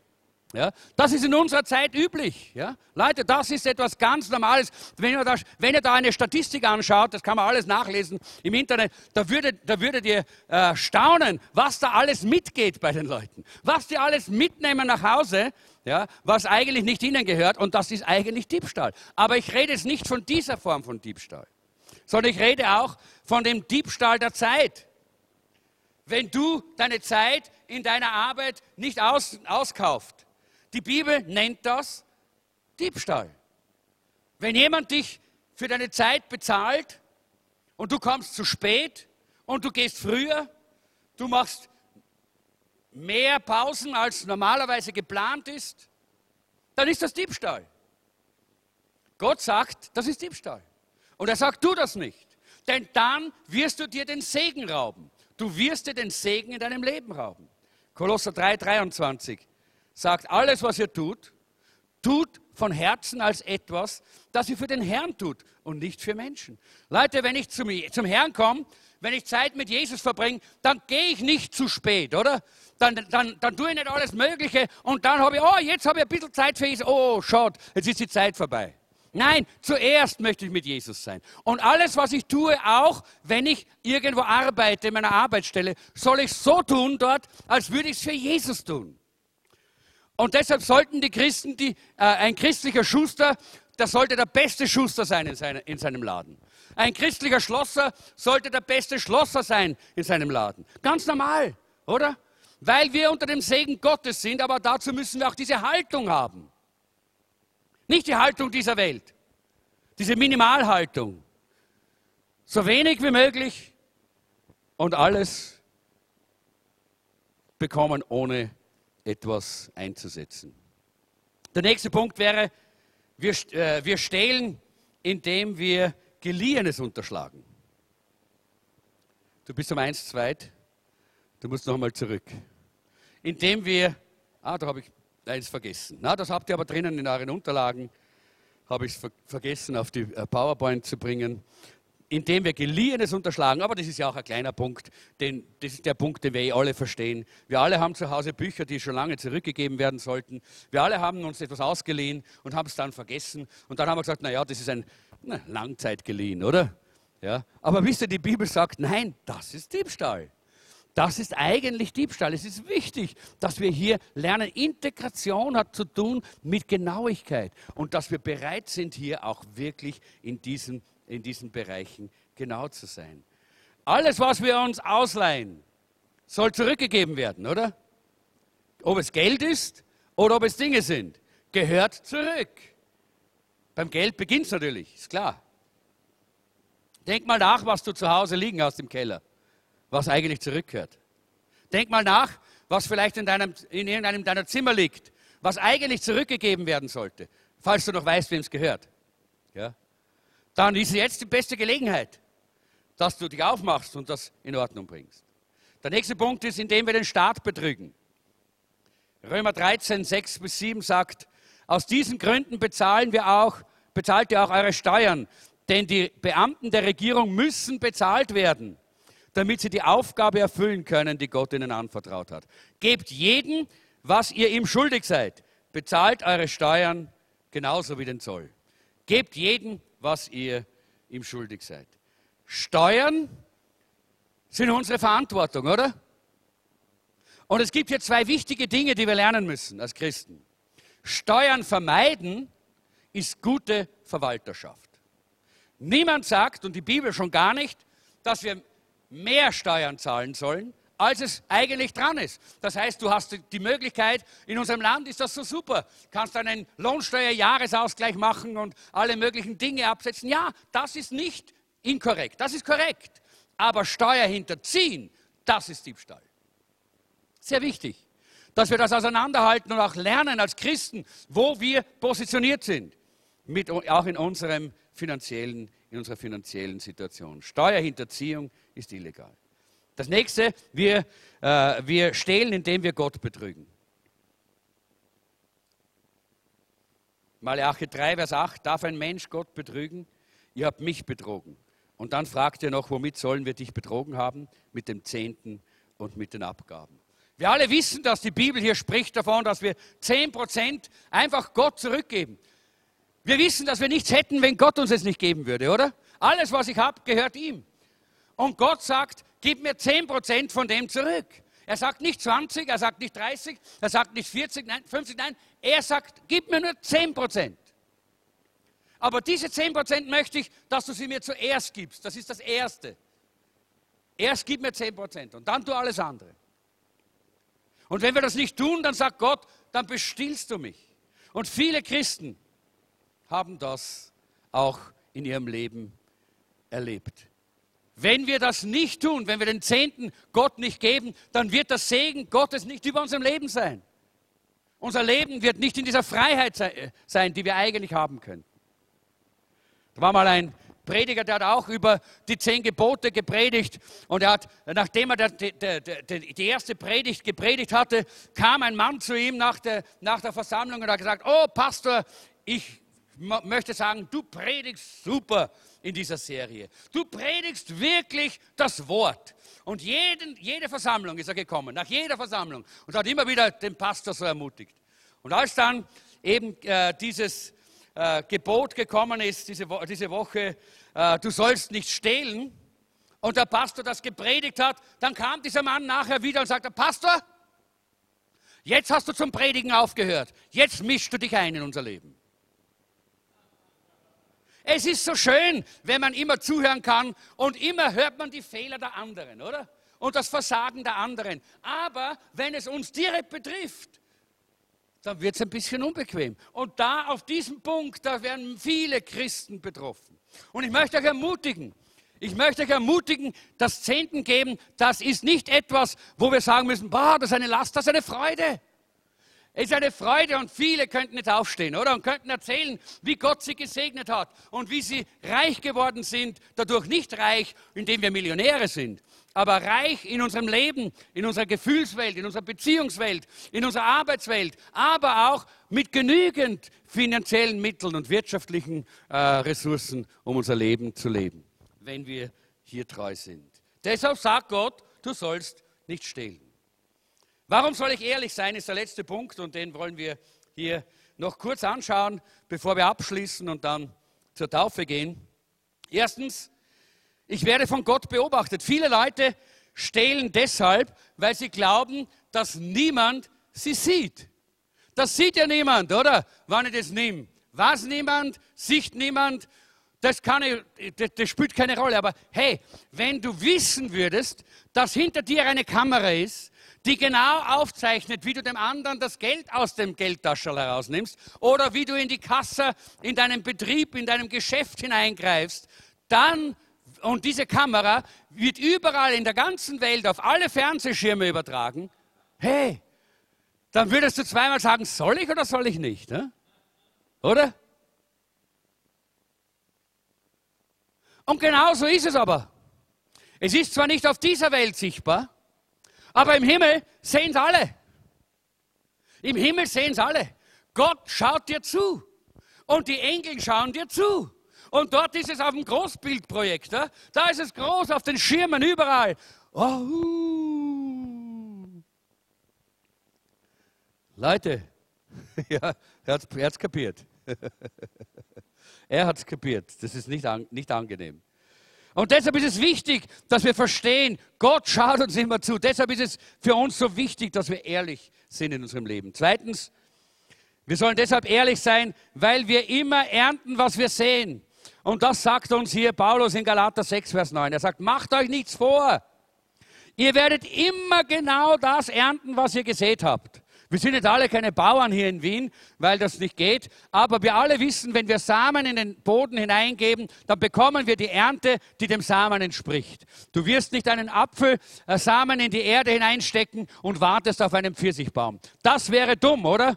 Ja, das ist in unserer Zeit üblich. Ja? Leute, das ist etwas ganz Normales. Wenn ihr, da, wenn ihr da eine Statistik anschaut, das kann man alles nachlesen im Internet, da würdet, da würdet ihr äh, staunen, was da alles mitgeht bei den Leuten. Was die alles mitnehmen nach Hause, ja, was eigentlich nicht ihnen gehört und das ist eigentlich Diebstahl. Aber ich rede jetzt nicht von dieser Form von Diebstahl, sondern ich rede auch von dem Diebstahl der Zeit. Wenn du deine Zeit in deiner Arbeit nicht aus, auskauft, die Bibel nennt das Diebstahl. Wenn jemand dich für deine Zeit bezahlt und du kommst zu spät und du gehst früher, du machst mehr Pausen als normalerweise geplant ist, dann ist das Diebstahl. Gott sagt, das ist Diebstahl. Und er sagt, tu das nicht. Denn dann wirst du dir den Segen rauben. Du wirst dir den Segen in deinem Leben rauben. Kolosser 3, 23 sagt, alles, was ihr tut, tut von Herzen als etwas, das ihr für den Herrn tut und nicht für Menschen. Leute, wenn ich zum, zum Herrn komme, wenn ich Zeit mit Jesus verbringe, dann gehe ich nicht zu spät, oder? Dann, dann, dann tue ich nicht alles Mögliche und dann habe ich, oh, jetzt habe ich ein bisschen Zeit für Jesus. Oh, schaut, jetzt ist die Zeit vorbei. Nein, zuerst möchte ich mit Jesus sein. Und alles, was ich tue, auch wenn ich irgendwo arbeite, in meiner Arbeitsstelle, soll ich so tun dort, als würde ich es für Jesus tun. Und deshalb sollten die Christen, die, äh, ein christlicher Schuster, der sollte der beste Schuster sein in, seine, in seinem Laden. Ein christlicher Schlosser sollte der beste Schlosser sein in seinem Laden. Ganz normal, oder? weil wir unter dem Segen Gottes sind, aber dazu müssen wir auch diese Haltung haben. Nicht die Haltung dieser Welt, diese Minimalhaltung. So wenig wie möglich und alles bekommen, ohne etwas einzusetzen. Der nächste Punkt wäre, wir, äh, wir stehlen, indem wir Geliehenes unterschlagen. Du bist um eins zweit, du musst noch einmal zurück. Indem wir, ah, da habe ich eins vergessen. Na, das habt ihr aber drinnen in euren Unterlagen, habe ich ver vergessen auf die äh, PowerPoint zu bringen indem wir Geliehenes unterschlagen. Aber das ist ja auch ein kleiner Punkt, den, das ist der Punkt, den wir eh alle verstehen. Wir alle haben zu Hause Bücher, die schon lange zurückgegeben werden sollten. Wir alle haben uns etwas ausgeliehen und haben es dann vergessen. Und dann haben wir gesagt, naja, das ist ein na, Langzeit geliehen, oder? Ja. Aber wisst ihr, die Bibel sagt, nein, das ist Diebstahl. Das ist eigentlich Diebstahl. Es ist wichtig, dass wir hier lernen. Integration hat zu tun mit Genauigkeit und dass wir bereit sind, hier auch wirklich in diesem in diesen Bereichen genau zu sein. Alles, was wir uns ausleihen, soll zurückgegeben werden, oder? Ob es Geld ist oder ob es Dinge sind, gehört zurück. Beim Geld beginnt es natürlich, ist klar. Denk mal nach, was du zu Hause liegen hast im Keller, was eigentlich zurückgehört. Denk mal nach, was vielleicht in, deinem, in irgendeinem deiner Zimmer liegt, was eigentlich zurückgegeben werden sollte, falls du noch weißt, wem es gehört. Ja? Dann ist jetzt die beste Gelegenheit, dass du dich aufmachst und das in Ordnung bringst. Der nächste Punkt ist, indem wir den Staat betrügen. Römer 13, 6 bis 7 sagt, aus diesen Gründen bezahlen wir auch, bezahlt ihr auch eure Steuern, denn die Beamten der Regierung müssen bezahlt werden, damit sie die Aufgabe erfüllen können, die Gott ihnen anvertraut hat. Gebt jeden, was ihr ihm schuldig seid. Bezahlt eure Steuern genauso wie den Zoll. Gebt jeden, was ihr ihm schuldig seid. Steuern sind unsere Verantwortung, oder? Und es gibt hier zwei wichtige Dinge, die wir lernen müssen als Christen. Steuern vermeiden ist gute Verwalterschaft. Niemand sagt, und die Bibel schon gar nicht, dass wir mehr Steuern zahlen sollen, als es eigentlich dran ist. Das heißt, du hast die Möglichkeit, in unserem Land ist das so super, kannst einen Lohnsteuerjahresausgleich machen und alle möglichen Dinge absetzen. Ja, das ist nicht inkorrekt, das ist korrekt. Aber Steuer hinterziehen, das ist Diebstahl. Sehr wichtig, dass wir das auseinanderhalten und auch lernen als Christen, wo wir positioniert sind, mit, auch in, unserem finanziellen, in unserer finanziellen Situation. Steuerhinterziehung ist illegal. Das nächste, wir, äh, wir stehlen, indem wir Gott betrügen. Malachi 3, Vers 8, darf ein Mensch Gott betrügen? Ihr habt mich betrogen. Und dann fragt er noch, womit sollen wir dich betrogen haben? Mit dem Zehnten und mit den Abgaben. Wir alle wissen, dass die Bibel hier spricht davon, dass wir 10% einfach Gott zurückgeben. Wir wissen, dass wir nichts hätten, wenn Gott uns es nicht geben würde, oder? Alles, was ich habe, gehört ihm. Und Gott sagt, gib mir 10% von dem zurück. Er sagt nicht 20, er sagt nicht 30, er sagt nicht 40, nein, 50, nein. Er sagt, gib mir nur 10%. Aber diese 10% möchte ich, dass du sie mir zuerst gibst. Das ist das Erste. Erst gib mir 10% und dann tu alles andere. Und wenn wir das nicht tun, dann sagt Gott, dann bestillst du mich. Und viele Christen haben das auch in ihrem Leben erlebt. Wenn wir das nicht tun, wenn wir den Zehnten Gott nicht geben, dann wird das Segen Gottes nicht über unserem Leben sein. Unser Leben wird nicht in dieser Freiheit sein, die wir eigentlich haben können. Da war mal ein Prediger, der hat auch über die zehn Gebote gepredigt. Und er hat, nachdem er die, erste Predigt gepredigt hatte, kam ein Mann zu ihm nach der, nach der Versammlung und hat gesagt, oh Pastor, ich möchte sagen, du predigst super in dieser Serie. Du predigst wirklich das Wort. Und jeden, jede Versammlung ist er gekommen, nach jeder Versammlung, und hat immer wieder den Pastor so ermutigt. Und als dann eben äh, dieses äh, Gebot gekommen ist, diese, Wo diese Woche, äh, du sollst nicht stehlen, und der Pastor das gepredigt hat, dann kam dieser Mann nachher wieder und sagte, Pastor, jetzt hast du zum Predigen aufgehört, jetzt mischst du dich ein in unser Leben. Es ist so schön, wenn man immer zuhören kann und immer hört man die Fehler der anderen, oder? und das Versagen der anderen. Aber wenn es uns direkt betrifft, dann wird es ein bisschen unbequem. Und da auf diesem Punkt, da werden viele Christen betroffen. Und ich möchte euch ermutigen, ich möchte euch ermutigen, das Zehnten geben, das ist nicht etwas, wo wir sagen müssen, boah, das ist eine Last, das ist eine Freude. Es ist eine Freude und viele könnten jetzt aufstehen, oder? Und könnten erzählen, wie Gott sie gesegnet hat und wie sie reich geworden sind, dadurch nicht reich, indem wir Millionäre sind, aber reich in unserem Leben, in unserer Gefühlswelt, in unserer Beziehungswelt, in unserer Arbeitswelt, aber auch mit genügend finanziellen Mitteln und wirtschaftlichen äh, Ressourcen, um unser Leben zu leben, wenn wir hier treu sind. Deshalb sagt Gott, du sollst nicht stehlen. Warum soll ich ehrlich sein, ist der letzte Punkt und den wollen wir hier noch kurz anschauen, bevor wir abschließen und dann zur Taufe gehen. Erstens, ich werde von Gott beobachtet. Viele Leute stehlen deshalb, weil sie glauben, dass niemand sie sieht. Das sieht ja niemand, oder? Wann ich das nehme. Was niemand, sieht niemand, das, ich, das, das spielt keine Rolle. Aber hey, wenn du wissen würdest, dass hinter dir eine Kamera ist, die genau aufzeichnet, wie du dem anderen das Geld aus dem Geldtaschel herausnimmst oder wie du in die Kasse, in deinem Betrieb, in deinem Geschäft hineingreifst, dann, und diese Kamera wird überall in der ganzen Welt auf alle Fernsehschirme übertragen, hey, dann würdest du zweimal sagen, soll ich oder soll ich nicht? Ne? Oder? Und genau so ist es aber. Es ist zwar nicht auf dieser Welt sichtbar, aber im Himmel sehen es alle. Im Himmel sehen es alle. Gott schaut dir zu. Und die Engel schauen dir zu. Und dort ist es auf dem Großbildprojektor. Da ist es groß auf den Schirmen überall. Oh. Leute, ja, er hat es kapiert. er hat es kapiert. Das ist nicht, an, nicht angenehm. Und deshalb ist es wichtig, dass wir verstehen, Gott schaut uns immer zu. Deshalb ist es für uns so wichtig, dass wir ehrlich sind in unserem Leben. Zweitens, wir sollen deshalb ehrlich sein, weil wir immer ernten, was wir sehen. Und das sagt uns hier Paulus in Galater 6, Vers 9. Er sagt, macht euch nichts vor. Ihr werdet immer genau das ernten, was ihr gesät habt. Wir sind nicht alle keine Bauern hier in Wien, weil das nicht geht. Aber wir alle wissen, wenn wir Samen in den Boden hineingeben, dann bekommen wir die Ernte, die dem Samen entspricht. Du wirst nicht einen Apfelsamen in die Erde hineinstecken und wartest auf einen Pfirsichbaum. Das wäre dumm, oder?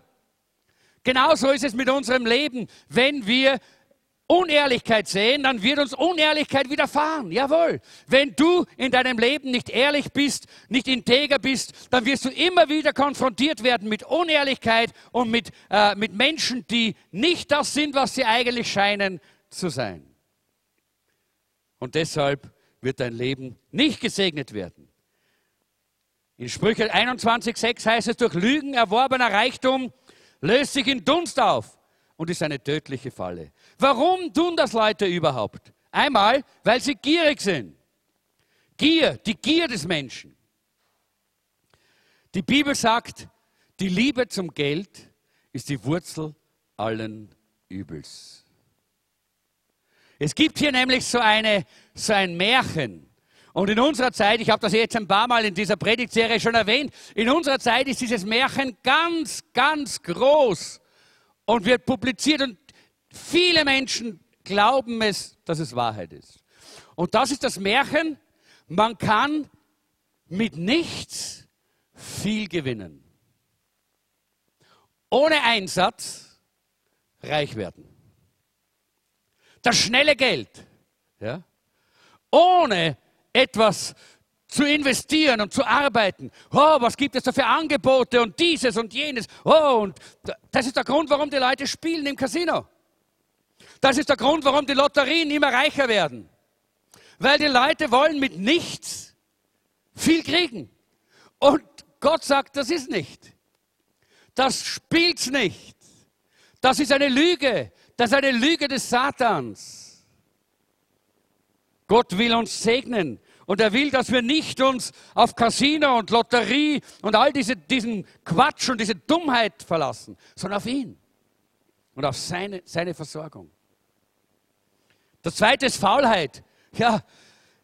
Genauso ist es mit unserem Leben. Wenn wir Unehrlichkeit sehen, dann wird uns Unehrlichkeit widerfahren. Jawohl. Wenn du in deinem Leben nicht ehrlich bist, nicht integer bist, dann wirst du immer wieder konfrontiert werden mit Unehrlichkeit und mit, äh, mit Menschen, die nicht das sind, was sie eigentlich scheinen zu sein. Und deshalb wird dein Leben nicht gesegnet werden. In Sprüche 21,6 heißt es, durch Lügen erworbener Reichtum löst sich in Dunst auf und ist eine tödliche Falle. Warum tun das Leute überhaupt? Einmal, weil sie gierig sind. Gier, die Gier des Menschen. Die Bibel sagt, die Liebe zum Geld ist die Wurzel allen Übels. Es gibt hier nämlich so, eine, so ein Märchen. Und in unserer Zeit, ich habe das jetzt ein paar Mal in dieser Predigtserie schon erwähnt, in unserer Zeit ist dieses Märchen ganz, ganz groß und wird publiziert und viele Menschen glauben es, dass es Wahrheit ist. Und das ist das Märchen, man kann mit nichts viel gewinnen. Ohne Einsatz reich werden. Das schnelle Geld, ja, ohne etwas zu investieren und zu arbeiten. Oh, was gibt es da für Angebote und dieses und jenes. Oh, und das ist der Grund, warum die Leute spielen im Casino. Das ist der Grund, warum die Lotterien immer reicher werden. Weil die Leute wollen mit nichts viel kriegen. Und Gott sagt, das ist nicht. Das spielt's nicht. Das ist eine Lüge. Das ist eine Lüge des Satans. Gott will uns segnen. Und er will, dass wir nicht uns auf Casino und Lotterie und all diese, diesen Quatsch und diese Dummheit verlassen, sondern auf ihn und auf seine, seine Versorgung. Das zweite ist Faulheit. Ja,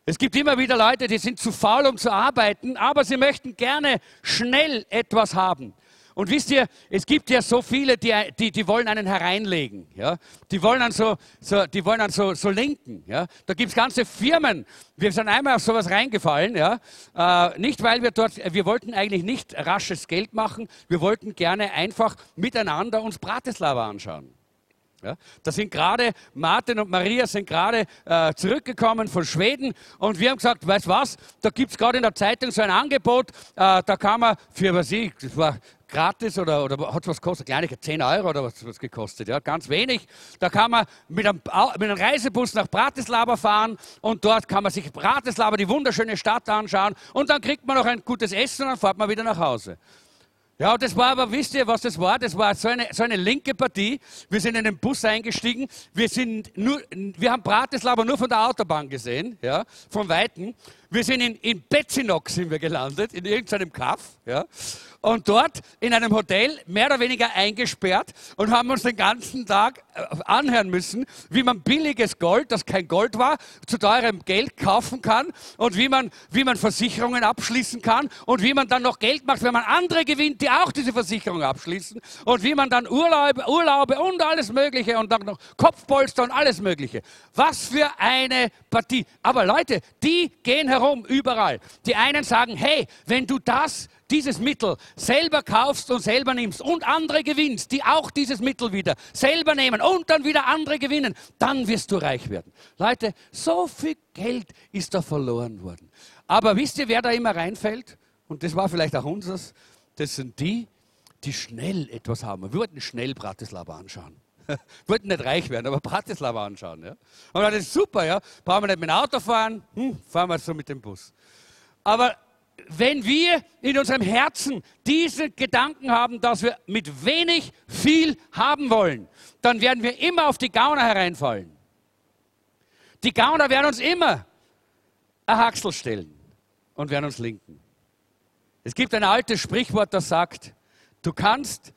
Es gibt immer wieder Leute, die sind zu faul, um zu arbeiten, aber sie möchten gerne schnell etwas haben. Und wisst ihr, es gibt ja so viele, die, die, die wollen einen hereinlegen. Ja? Die wollen dann so, so, die wollen dann so, so lenken. Ja? Da gibt es ganze Firmen. Wir sind einmal auf sowas reingefallen. Ja? Äh, nicht, weil wir dort, wir wollten eigentlich nicht rasches Geld machen. Wir wollten gerne einfach miteinander uns Bratislava anschauen. Ja, da sind gerade Martin und Maria sind gerade äh, zurückgekommen von Schweden und wir haben gesagt, weißt was, da gibt es gerade in der Zeitung so ein Angebot, äh, da kann man für, was ich, das war gratis oder, oder hat was gekostet? Kleinigkeit, 10 Euro oder was was gekostet, ja, ganz wenig. Da kann man mit einem, mit einem Reisebus nach Bratislava fahren und dort kann man sich Bratislava, die wunderschöne Stadt anschauen und dann kriegt man noch ein gutes Essen und dann fährt man wieder nach Hause. Ja, das war aber, wisst ihr, was das war? Das war so eine, so eine linke Partie. Wir sind in den Bus eingestiegen. Wir, sind nur, wir haben Bratislava nur von der Autobahn gesehen, ja, von Weitem. Wir sind in, in Betzinok sind wir gelandet, in irgendeinem Kaff. Ja und dort in einem Hotel mehr oder weniger eingesperrt und haben uns den ganzen Tag äh, anhören müssen, wie man billiges Gold, das kein Gold war, zu teurem Geld kaufen kann und wie man, wie man Versicherungen abschließen kann und wie man dann noch Geld macht, wenn man andere gewinnt, die auch diese Versicherung abschließen und wie man dann Urlaube, Urlaube und alles Mögliche und dann noch Kopfpolster und alles Mögliche. Was für eine Partie. Aber Leute, die gehen herum überall. Die einen sagen, hey, wenn du das dieses Mittel selber kaufst und selber nimmst und andere gewinnst, die auch dieses Mittel wieder selber nehmen und dann wieder andere gewinnen, dann wirst du reich werden. Leute, so viel Geld ist da verloren worden. Aber wisst ihr, wer da immer reinfällt? Und das war vielleicht auch unseres. Das sind die, die schnell etwas haben. Wir wollten schnell Bratislava anschauen. Wir wollten nicht reich werden, aber Bratislava anschauen. Ja? Und das ist super, ja. Brauchen wir nicht mit dem Auto fahren, hm, fahren wir so mit dem Bus. Aber wenn wir in unserem Herzen diese Gedanken haben, dass wir mit wenig viel haben wollen, dann werden wir immer auf die Gauner hereinfallen. Die Gauner werden uns immer ein Haxel stellen und werden uns linken. Es gibt ein altes Sprichwort, das sagt, du kannst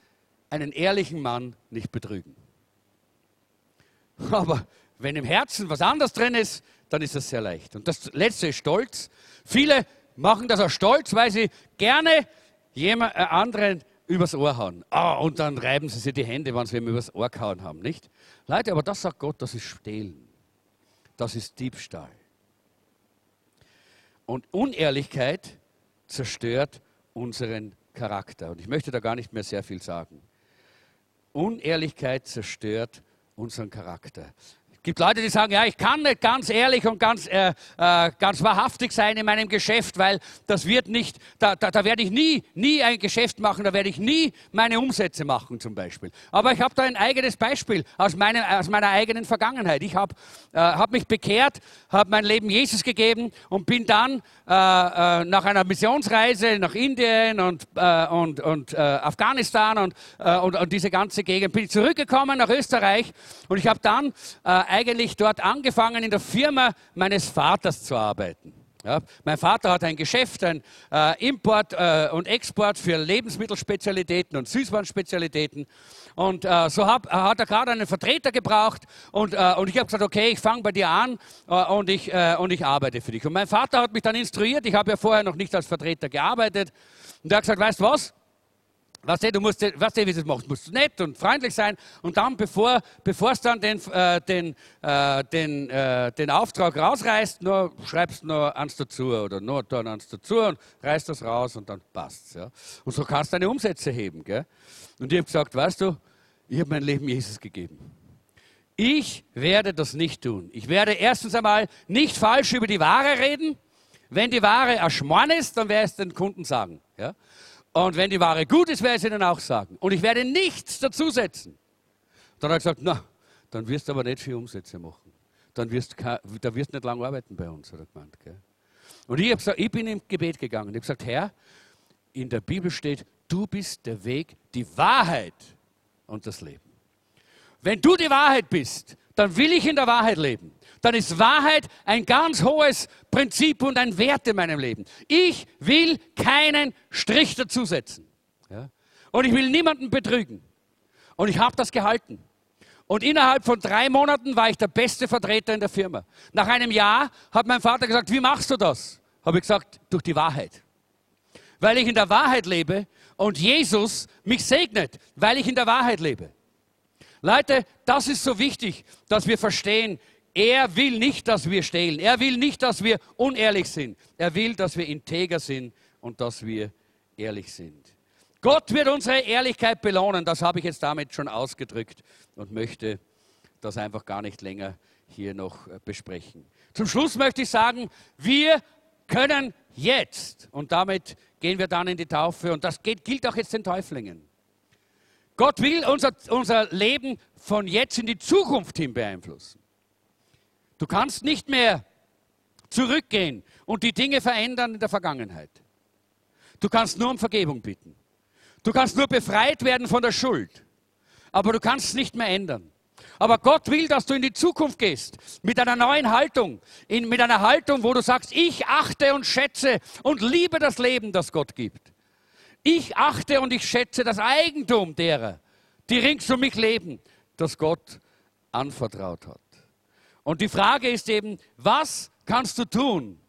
einen ehrlichen Mann nicht betrügen. Aber wenn im Herzen was anderes drin ist, dann ist das sehr leicht. Und das letzte ist Stolz. Viele machen das aus Stolz, weil sie gerne jemand äh, anderen übers Ohr hauen. Ah, und dann reiben sie sich die Hände, wenn sie ihm übers Ohr gehauen haben, nicht? Leute, aber das sagt Gott, das ist Stehlen. Das ist Diebstahl. Und Unehrlichkeit zerstört unseren Charakter. Und ich möchte da gar nicht mehr sehr viel sagen. Unehrlichkeit zerstört unseren Charakter gibt Leute, die sagen, ja, ich kann nicht ganz ehrlich und ganz, äh, äh, ganz wahrhaftig sein in meinem Geschäft, weil das wird nicht, da, da, da werde ich nie, nie ein Geschäft machen, da werde ich nie meine Umsätze machen zum Beispiel. Aber ich habe da ein eigenes Beispiel aus, meinem, aus meiner eigenen Vergangenheit. Ich habe äh, hab mich bekehrt, habe mein Leben Jesus gegeben und bin dann äh, äh, nach einer Missionsreise nach Indien und, äh, und, und Afghanistan und, und, und, diese ganze Gegend, bin zurückgekommen nach Österreich und ich habe dann eigentlich dort angefangen, in der Firma meines Vaters zu arbeiten. Ja, mein Vater hat ein Geschäft, ein äh, Import äh, und Export für Lebensmittelspezialitäten und Süßwarenspezialitäten. Und äh, so hab, hat er gerade einen Vertreter gebraucht und, äh, und ich habe gesagt, okay, ich fange bei dir an äh, und, ich, äh, und ich arbeite für dich. Und mein Vater hat mich dann instruiert, ich habe ja vorher noch nicht als Vertreter gearbeitet. Und er hat gesagt, weißt du was, Weißt du, du musst, weißt du, wie du das machst, musst nett und freundlich sein und dann, bevor es dann den, äh, den, äh, den, äh, den Auftrag rausreißt, nur schreibst nur eins dazu oder nur dann eins dazu und reißt das raus und dann passt's. Ja. Und so kannst du deine Umsätze heben. Gell? Und ich habe gesagt, weißt du, ich habe mein Leben Jesus gegeben. Ich werde das nicht tun. Ich werde erstens einmal nicht falsch über die Ware reden. Wenn die Ware erschmorn ist, dann werde ich es den Kunden sagen. Ja? Und wenn die Ware gut ist, werde ich es ihnen auch sagen. Und ich werde nichts dazusetzen. Dann hat er gesagt, na, dann wirst du aber nicht viel Umsätze machen. Dann wirst du wirst nicht lange arbeiten bei uns, hat er gemeint. Gell? Und ich, gesagt, ich bin im Gebet gegangen. Ich habe gesagt, Herr, in der Bibel steht, du bist der Weg, die Wahrheit und das Leben. Wenn du die Wahrheit bist, dann will ich in der Wahrheit leben dann ist Wahrheit ein ganz hohes Prinzip und ein Wert in meinem Leben. Ich will keinen Strich dazusetzen. Ja? Und ich will niemanden betrügen. Und ich habe das gehalten. Und innerhalb von drei Monaten war ich der beste Vertreter in der Firma. Nach einem Jahr hat mein Vater gesagt, wie machst du das? Habe ich gesagt, durch die Wahrheit. Weil ich in der Wahrheit lebe und Jesus mich segnet, weil ich in der Wahrheit lebe. Leute, das ist so wichtig, dass wir verstehen, er will nicht, dass wir stehlen. Er will nicht, dass wir unehrlich sind. Er will, dass wir integer sind und dass wir ehrlich sind. Gott wird unsere Ehrlichkeit belohnen. Das habe ich jetzt damit schon ausgedrückt und möchte das einfach gar nicht länger hier noch äh, besprechen. Zum Schluss möchte ich sagen, wir können jetzt, und damit gehen wir dann in die Taufe, und das geht, gilt auch jetzt den Täuflingen. Gott will unser, unser Leben von jetzt in die Zukunft hin beeinflussen. Du kannst nicht mehr zurückgehen und die Dinge verändern in der Vergangenheit. Du kannst nur um Vergebung bitten. Du kannst nur befreit werden von der Schuld. Aber du kannst es nicht mehr ändern. Aber Gott will, dass du in die Zukunft gehst mit einer neuen Haltung, in, mit einer Haltung, wo du sagst, ich achte und schätze und liebe das Leben, das Gott gibt. Ich achte und ich schätze das Eigentum derer, die rings um mich leben, das Gott anvertraut hat. Und die Frage ist eben, was kannst du tun,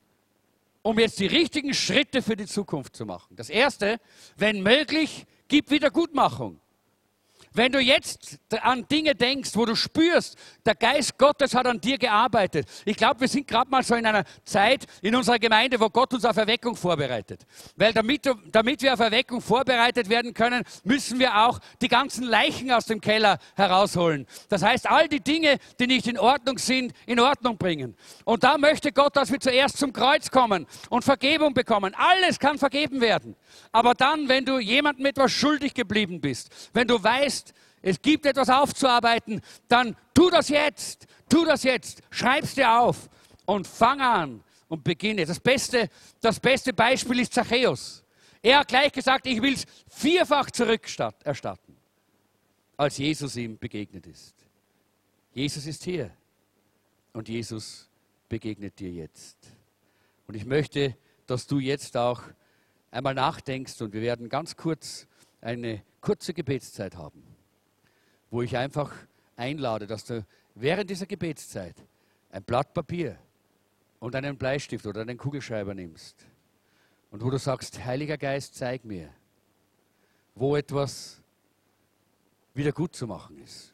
um jetzt die richtigen Schritte für die Zukunft zu machen? Das Erste, wenn möglich, gib Wiedergutmachung. Wenn du jetzt an Dinge denkst, wo du spürst, der Geist Gottes hat an dir gearbeitet. Ich glaube, wir sind gerade mal so in einer Zeit in unserer Gemeinde, wo Gott uns auf Erweckung vorbereitet. Weil damit, damit wir auf Erweckung vorbereitet werden können, müssen wir auch die ganzen Leichen aus dem Keller herausholen. Das heißt, all die Dinge, die nicht in Ordnung sind, in Ordnung bringen. Und da möchte Gott, dass wir zuerst zum Kreuz kommen und Vergebung bekommen. Alles kann vergeben werden. Aber dann, wenn du jemandem etwas schuldig geblieben bist, wenn du weißt, es gibt etwas aufzuarbeiten, dann tu das jetzt, tu das jetzt, schreib's dir auf und fang an und beginne. Das beste, das beste Beispiel ist Zachäus. Er hat gleich gesagt, ich will es vierfach zurückerstatten, als Jesus ihm begegnet ist. Jesus ist hier und Jesus begegnet dir jetzt. Und ich möchte, dass du jetzt auch einmal nachdenkst und wir werden ganz kurz eine kurze Gebetszeit haben wo ich einfach einlade, dass du während dieser Gebetszeit ein Blatt Papier und einen Bleistift oder einen Kugelschreiber nimmst und wo du sagst, Heiliger Geist, zeig mir, wo etwas wieder gut zu machen ist.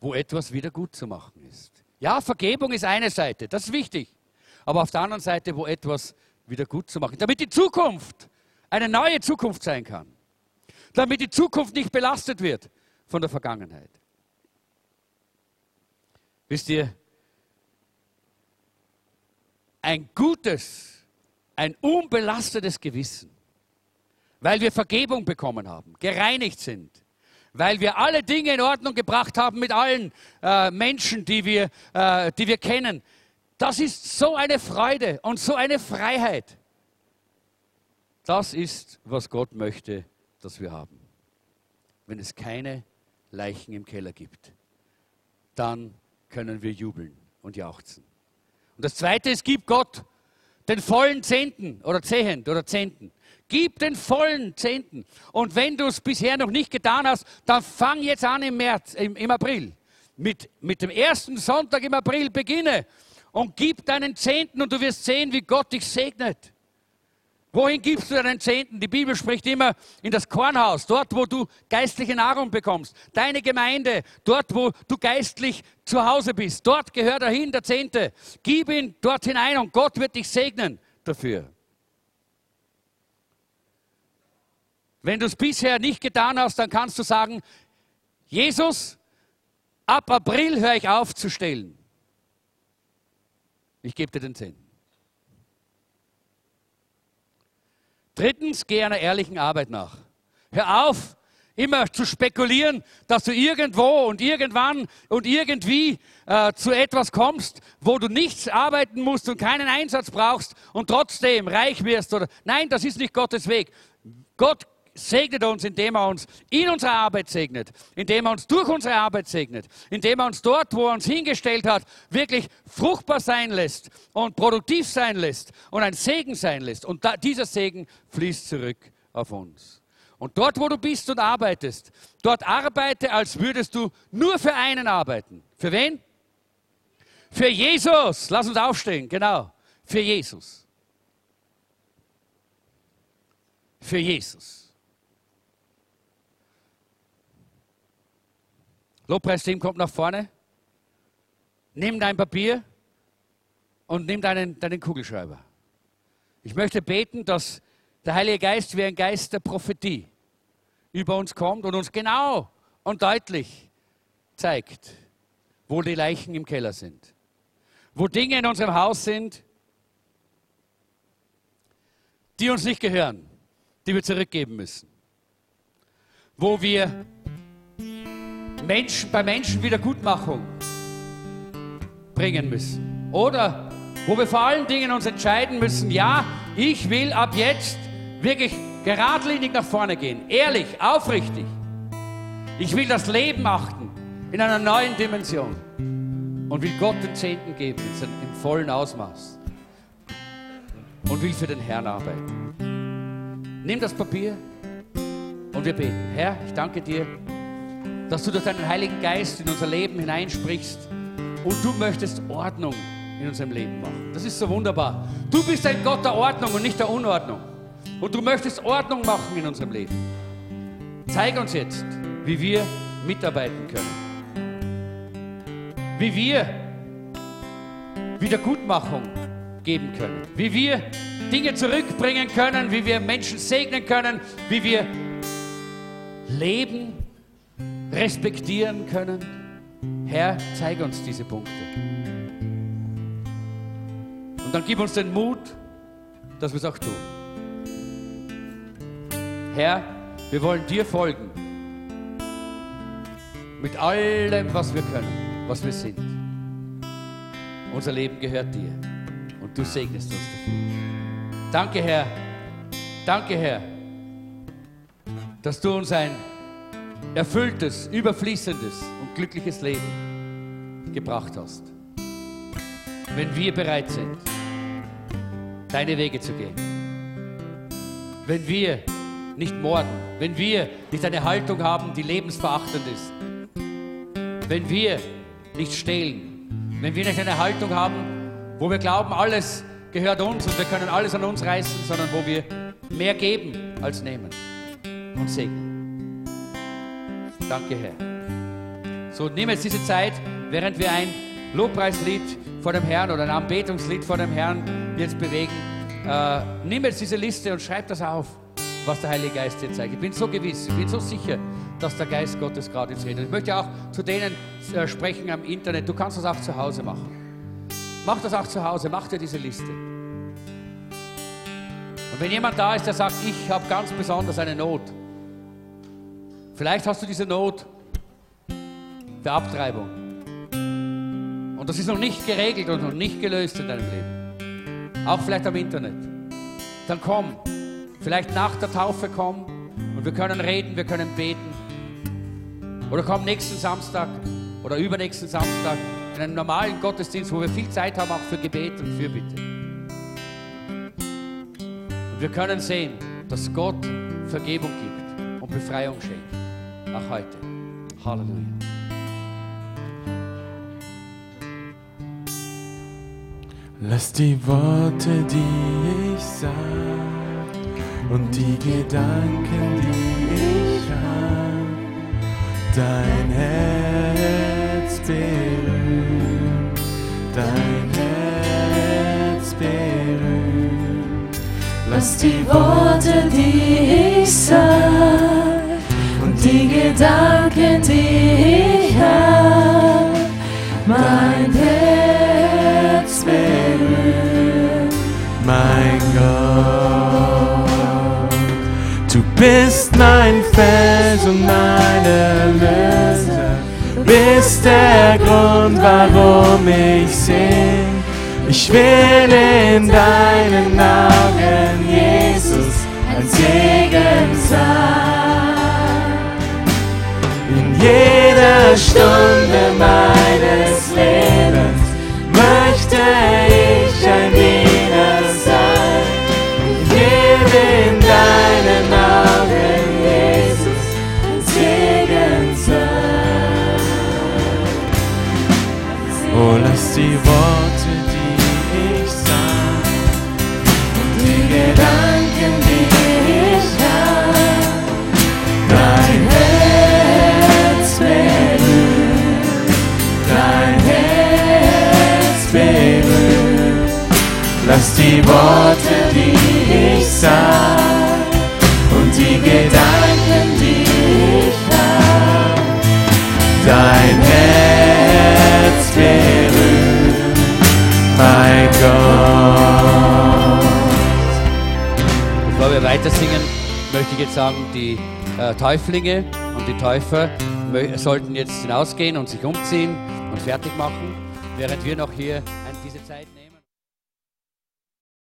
Wo etwas wieder gut zu machen ist. Ja, Vergebung ist eine Seite, das ist wichtig. Aber auf der anderen Seite, wo etwas wieder gut zu machen, damit die Zukunft eine neue Zukunft sein kann. Damit die Zukunft nicht belastet wird von der Vergangenheit. Wisst ihr, ein gutes, ein unbelastetes Gewissen, weil wir Vergebung bekommen haben, gereinigt sind, weil wir alle Dinge in Ordnung gebracht haben mit allen äh, Menschen, die wir, äh, die wir kennen. Das ist so eine Freude und so eine Freiheit. Das ist, was Gott möchte, dass wir haben. Wenn es keine Leichen im Keller gibt, dann können wir jubeln und jauchzen. Und das Zweite ist, gib Gott den vollen Zehnten oder Zehnt oder Zehnten. Gib den vollen Zehnten. Und wenn du es bisher noch nicht getan hast, dann fang jetzt an im März, im, im April. Mit, mit dem ersten Sonntag im April beginne und gib deinen Zehnten und du wirst sehen, wie Gott dich segnet. Wohin gibst du deinen Zehnten? Die Bibel spricht immer in das Kornhaus, dort, wo du geistliche Nahrung bekommst. Deine Gemeinde, dort, wo du geistlich zu Hause bist. Dort gehört er hin, der Zehnte. Gib ihn dort hinein und Gott wird dich segnen dafür. Wenn du es bisher nicht getan hast, dann kannst du sagen, Jesus, ab April höre ich auf zu stehlen. Ich gebe dir den Zehnten. Drittens, geh einer ehrlichen Arbeit nach. Hör auf, immer zu spekulieren, dass du irgendwo und irgendwann und irgendwie äh, zu etwas kommst, wo du nichts arbeiten musst und keinen Einsatz brauchst und trotzdem reich wirst. Oder nein, das ist nicht Gottes Weg. Gott segnet uns, indem er uns in unserer Arbeit segnet, indem er uns durch unsere Arbeit segnet, indem er uns dort, wo er uns hingestellt hat, wirklich fruchtbar sein lässt und produktiv sein lässt und ein Segen sein lässt. Und da, dieser Segen fließt zurück auf uns. Und dort, wo du bist und arbeitest, dort arbeite, als würdest du nur für einen arbeiten. Für wen? Für Jesus. Lass uns aufstehen, genau. Für Jesus. Für Jesus. Lobpreisteam kommt nach vorne. Nimm dein Papier und nimm deinen, deinen Kugelschreiber. Ich möchte beten, dass der Heilige Geist wie ein Geist der Prophetie über uns kommt und uns genau und deutlich zeigt, wo die Leichen im Keller sind, wo Dinge in unserem Haus sind, die uns nicht gehören, die wir zurückgeben müssen, wo wir Menschen, bei Menschen Wiedergutmachung bringen müssen oder wo wir vor allen Dingen uns entscheiden müssen, ja, ich will ab jetzt wirklich geradlinig nach vorne gehen, ehrlich, aufrichtig. Ich will das Leben achten in einer neuen Dimension und will Gott den Zehnten geben im vollen Ausmaß und will für den Herrn arbeiten. Nimm das Papier und wir beten. Herr, ich danke dir, dass du durch deinen Heiligen Geist in unser Leben hineinsprichst und du möchtest Ordnung in unserem Leben machen. Das ist so wunderbar. Du bist ein Gott der Ordnung und nicht der Unordnung. Und du möchtest Ordnung machen in unserem Leben. Zeig uns jetzt, wie wir mitarbeiten können. Wie wir Wiedergutmachung geben können. Wie wir Dinge zurückbringen können, wie wir Menschen segnen können, wie wir leben, respektieren können. Herr, zeig uns diese Punkte. Und dann gib uns den Mut, dass wir es auch tun. Herr, wir wollen dir folgen. Mit allem, was wir können, was wir sind. Unser Leben gehört dir und du segnest uns dafür. Danke, Herr. Danke, Herr, dass du uns ein erfülltes, überfließendes und glückliches Leben gebracht hast. Wenn wir bereit sind, deine Wege zu gehen. Wenn wir nicht morden, wenn wir nicht eine Haltung haben, die lebensverachtend ist, wenn wir nicht stehlen, wenn wir nicht eine Haltung haben, wo wir glauben, alles gehört uns und wir können alles an uns reißen, sondern wo wir mehr geben als nehmen und segnen. Danke, Herr. So, nimm jetzt diese Zeit, während wir ein Lobpreislied vor dem Herrn oder ein Anbetungslied vor dem Herrn jetzt bewegen. Äh, nimm jetzt diese Liste und schreib das auf, was der Heilige Geist dir zeigt. Ich bin so gewiss, ich bin so sicher, dass der Geist Gottes gerade jetzt redet. Ich möchte auch zu denen äh, sprechen am Internet. Du kannst das auch zu Hause machen. Mach das auch zu Hause, mach dir diese Liste. Und wenn jemand da ist, der sagt, ich habe ganz besonders eine Not, vielleicht hast du diese Not der Abtreibung. Und das ist noch nicht geregelt und noch nicht gelöst in deinem Leben. Auch vielleicht am Internet. Dann komm. Vielleicht nach der Taufe komm und wir können reden, wir können beten. Oder komm nächsten Samstag oder übernächsten Samstag in einem normalen Gottesdienst, wo wir viel Zeit haben, auch für Gebet und Fürbitte. Und wir können sehen, dass Gott Vergebung gibt und Befreiung schenkt. Auch heute. Halleluja. Lass die Worte, die ich sag und die Gedanken, die ich hab, dein Herz berühren, dein Herz berühren. Lass die Worte, die ich sag Gedanken, die ich hab, mein Herz berühren. mein Gott. Du bist mein Fels und mein Erlöser, bist der Grund, warum ich sing. Ich will in deinen Augen, Jesus, ein Segen sein. Jeder Stunde meines Singen, möchte ich jetzt sagen, die äh, Täuflinge und die Täufer sollten jetzt hinausgehen und sich umziehen und fertig machen, während wir noch hier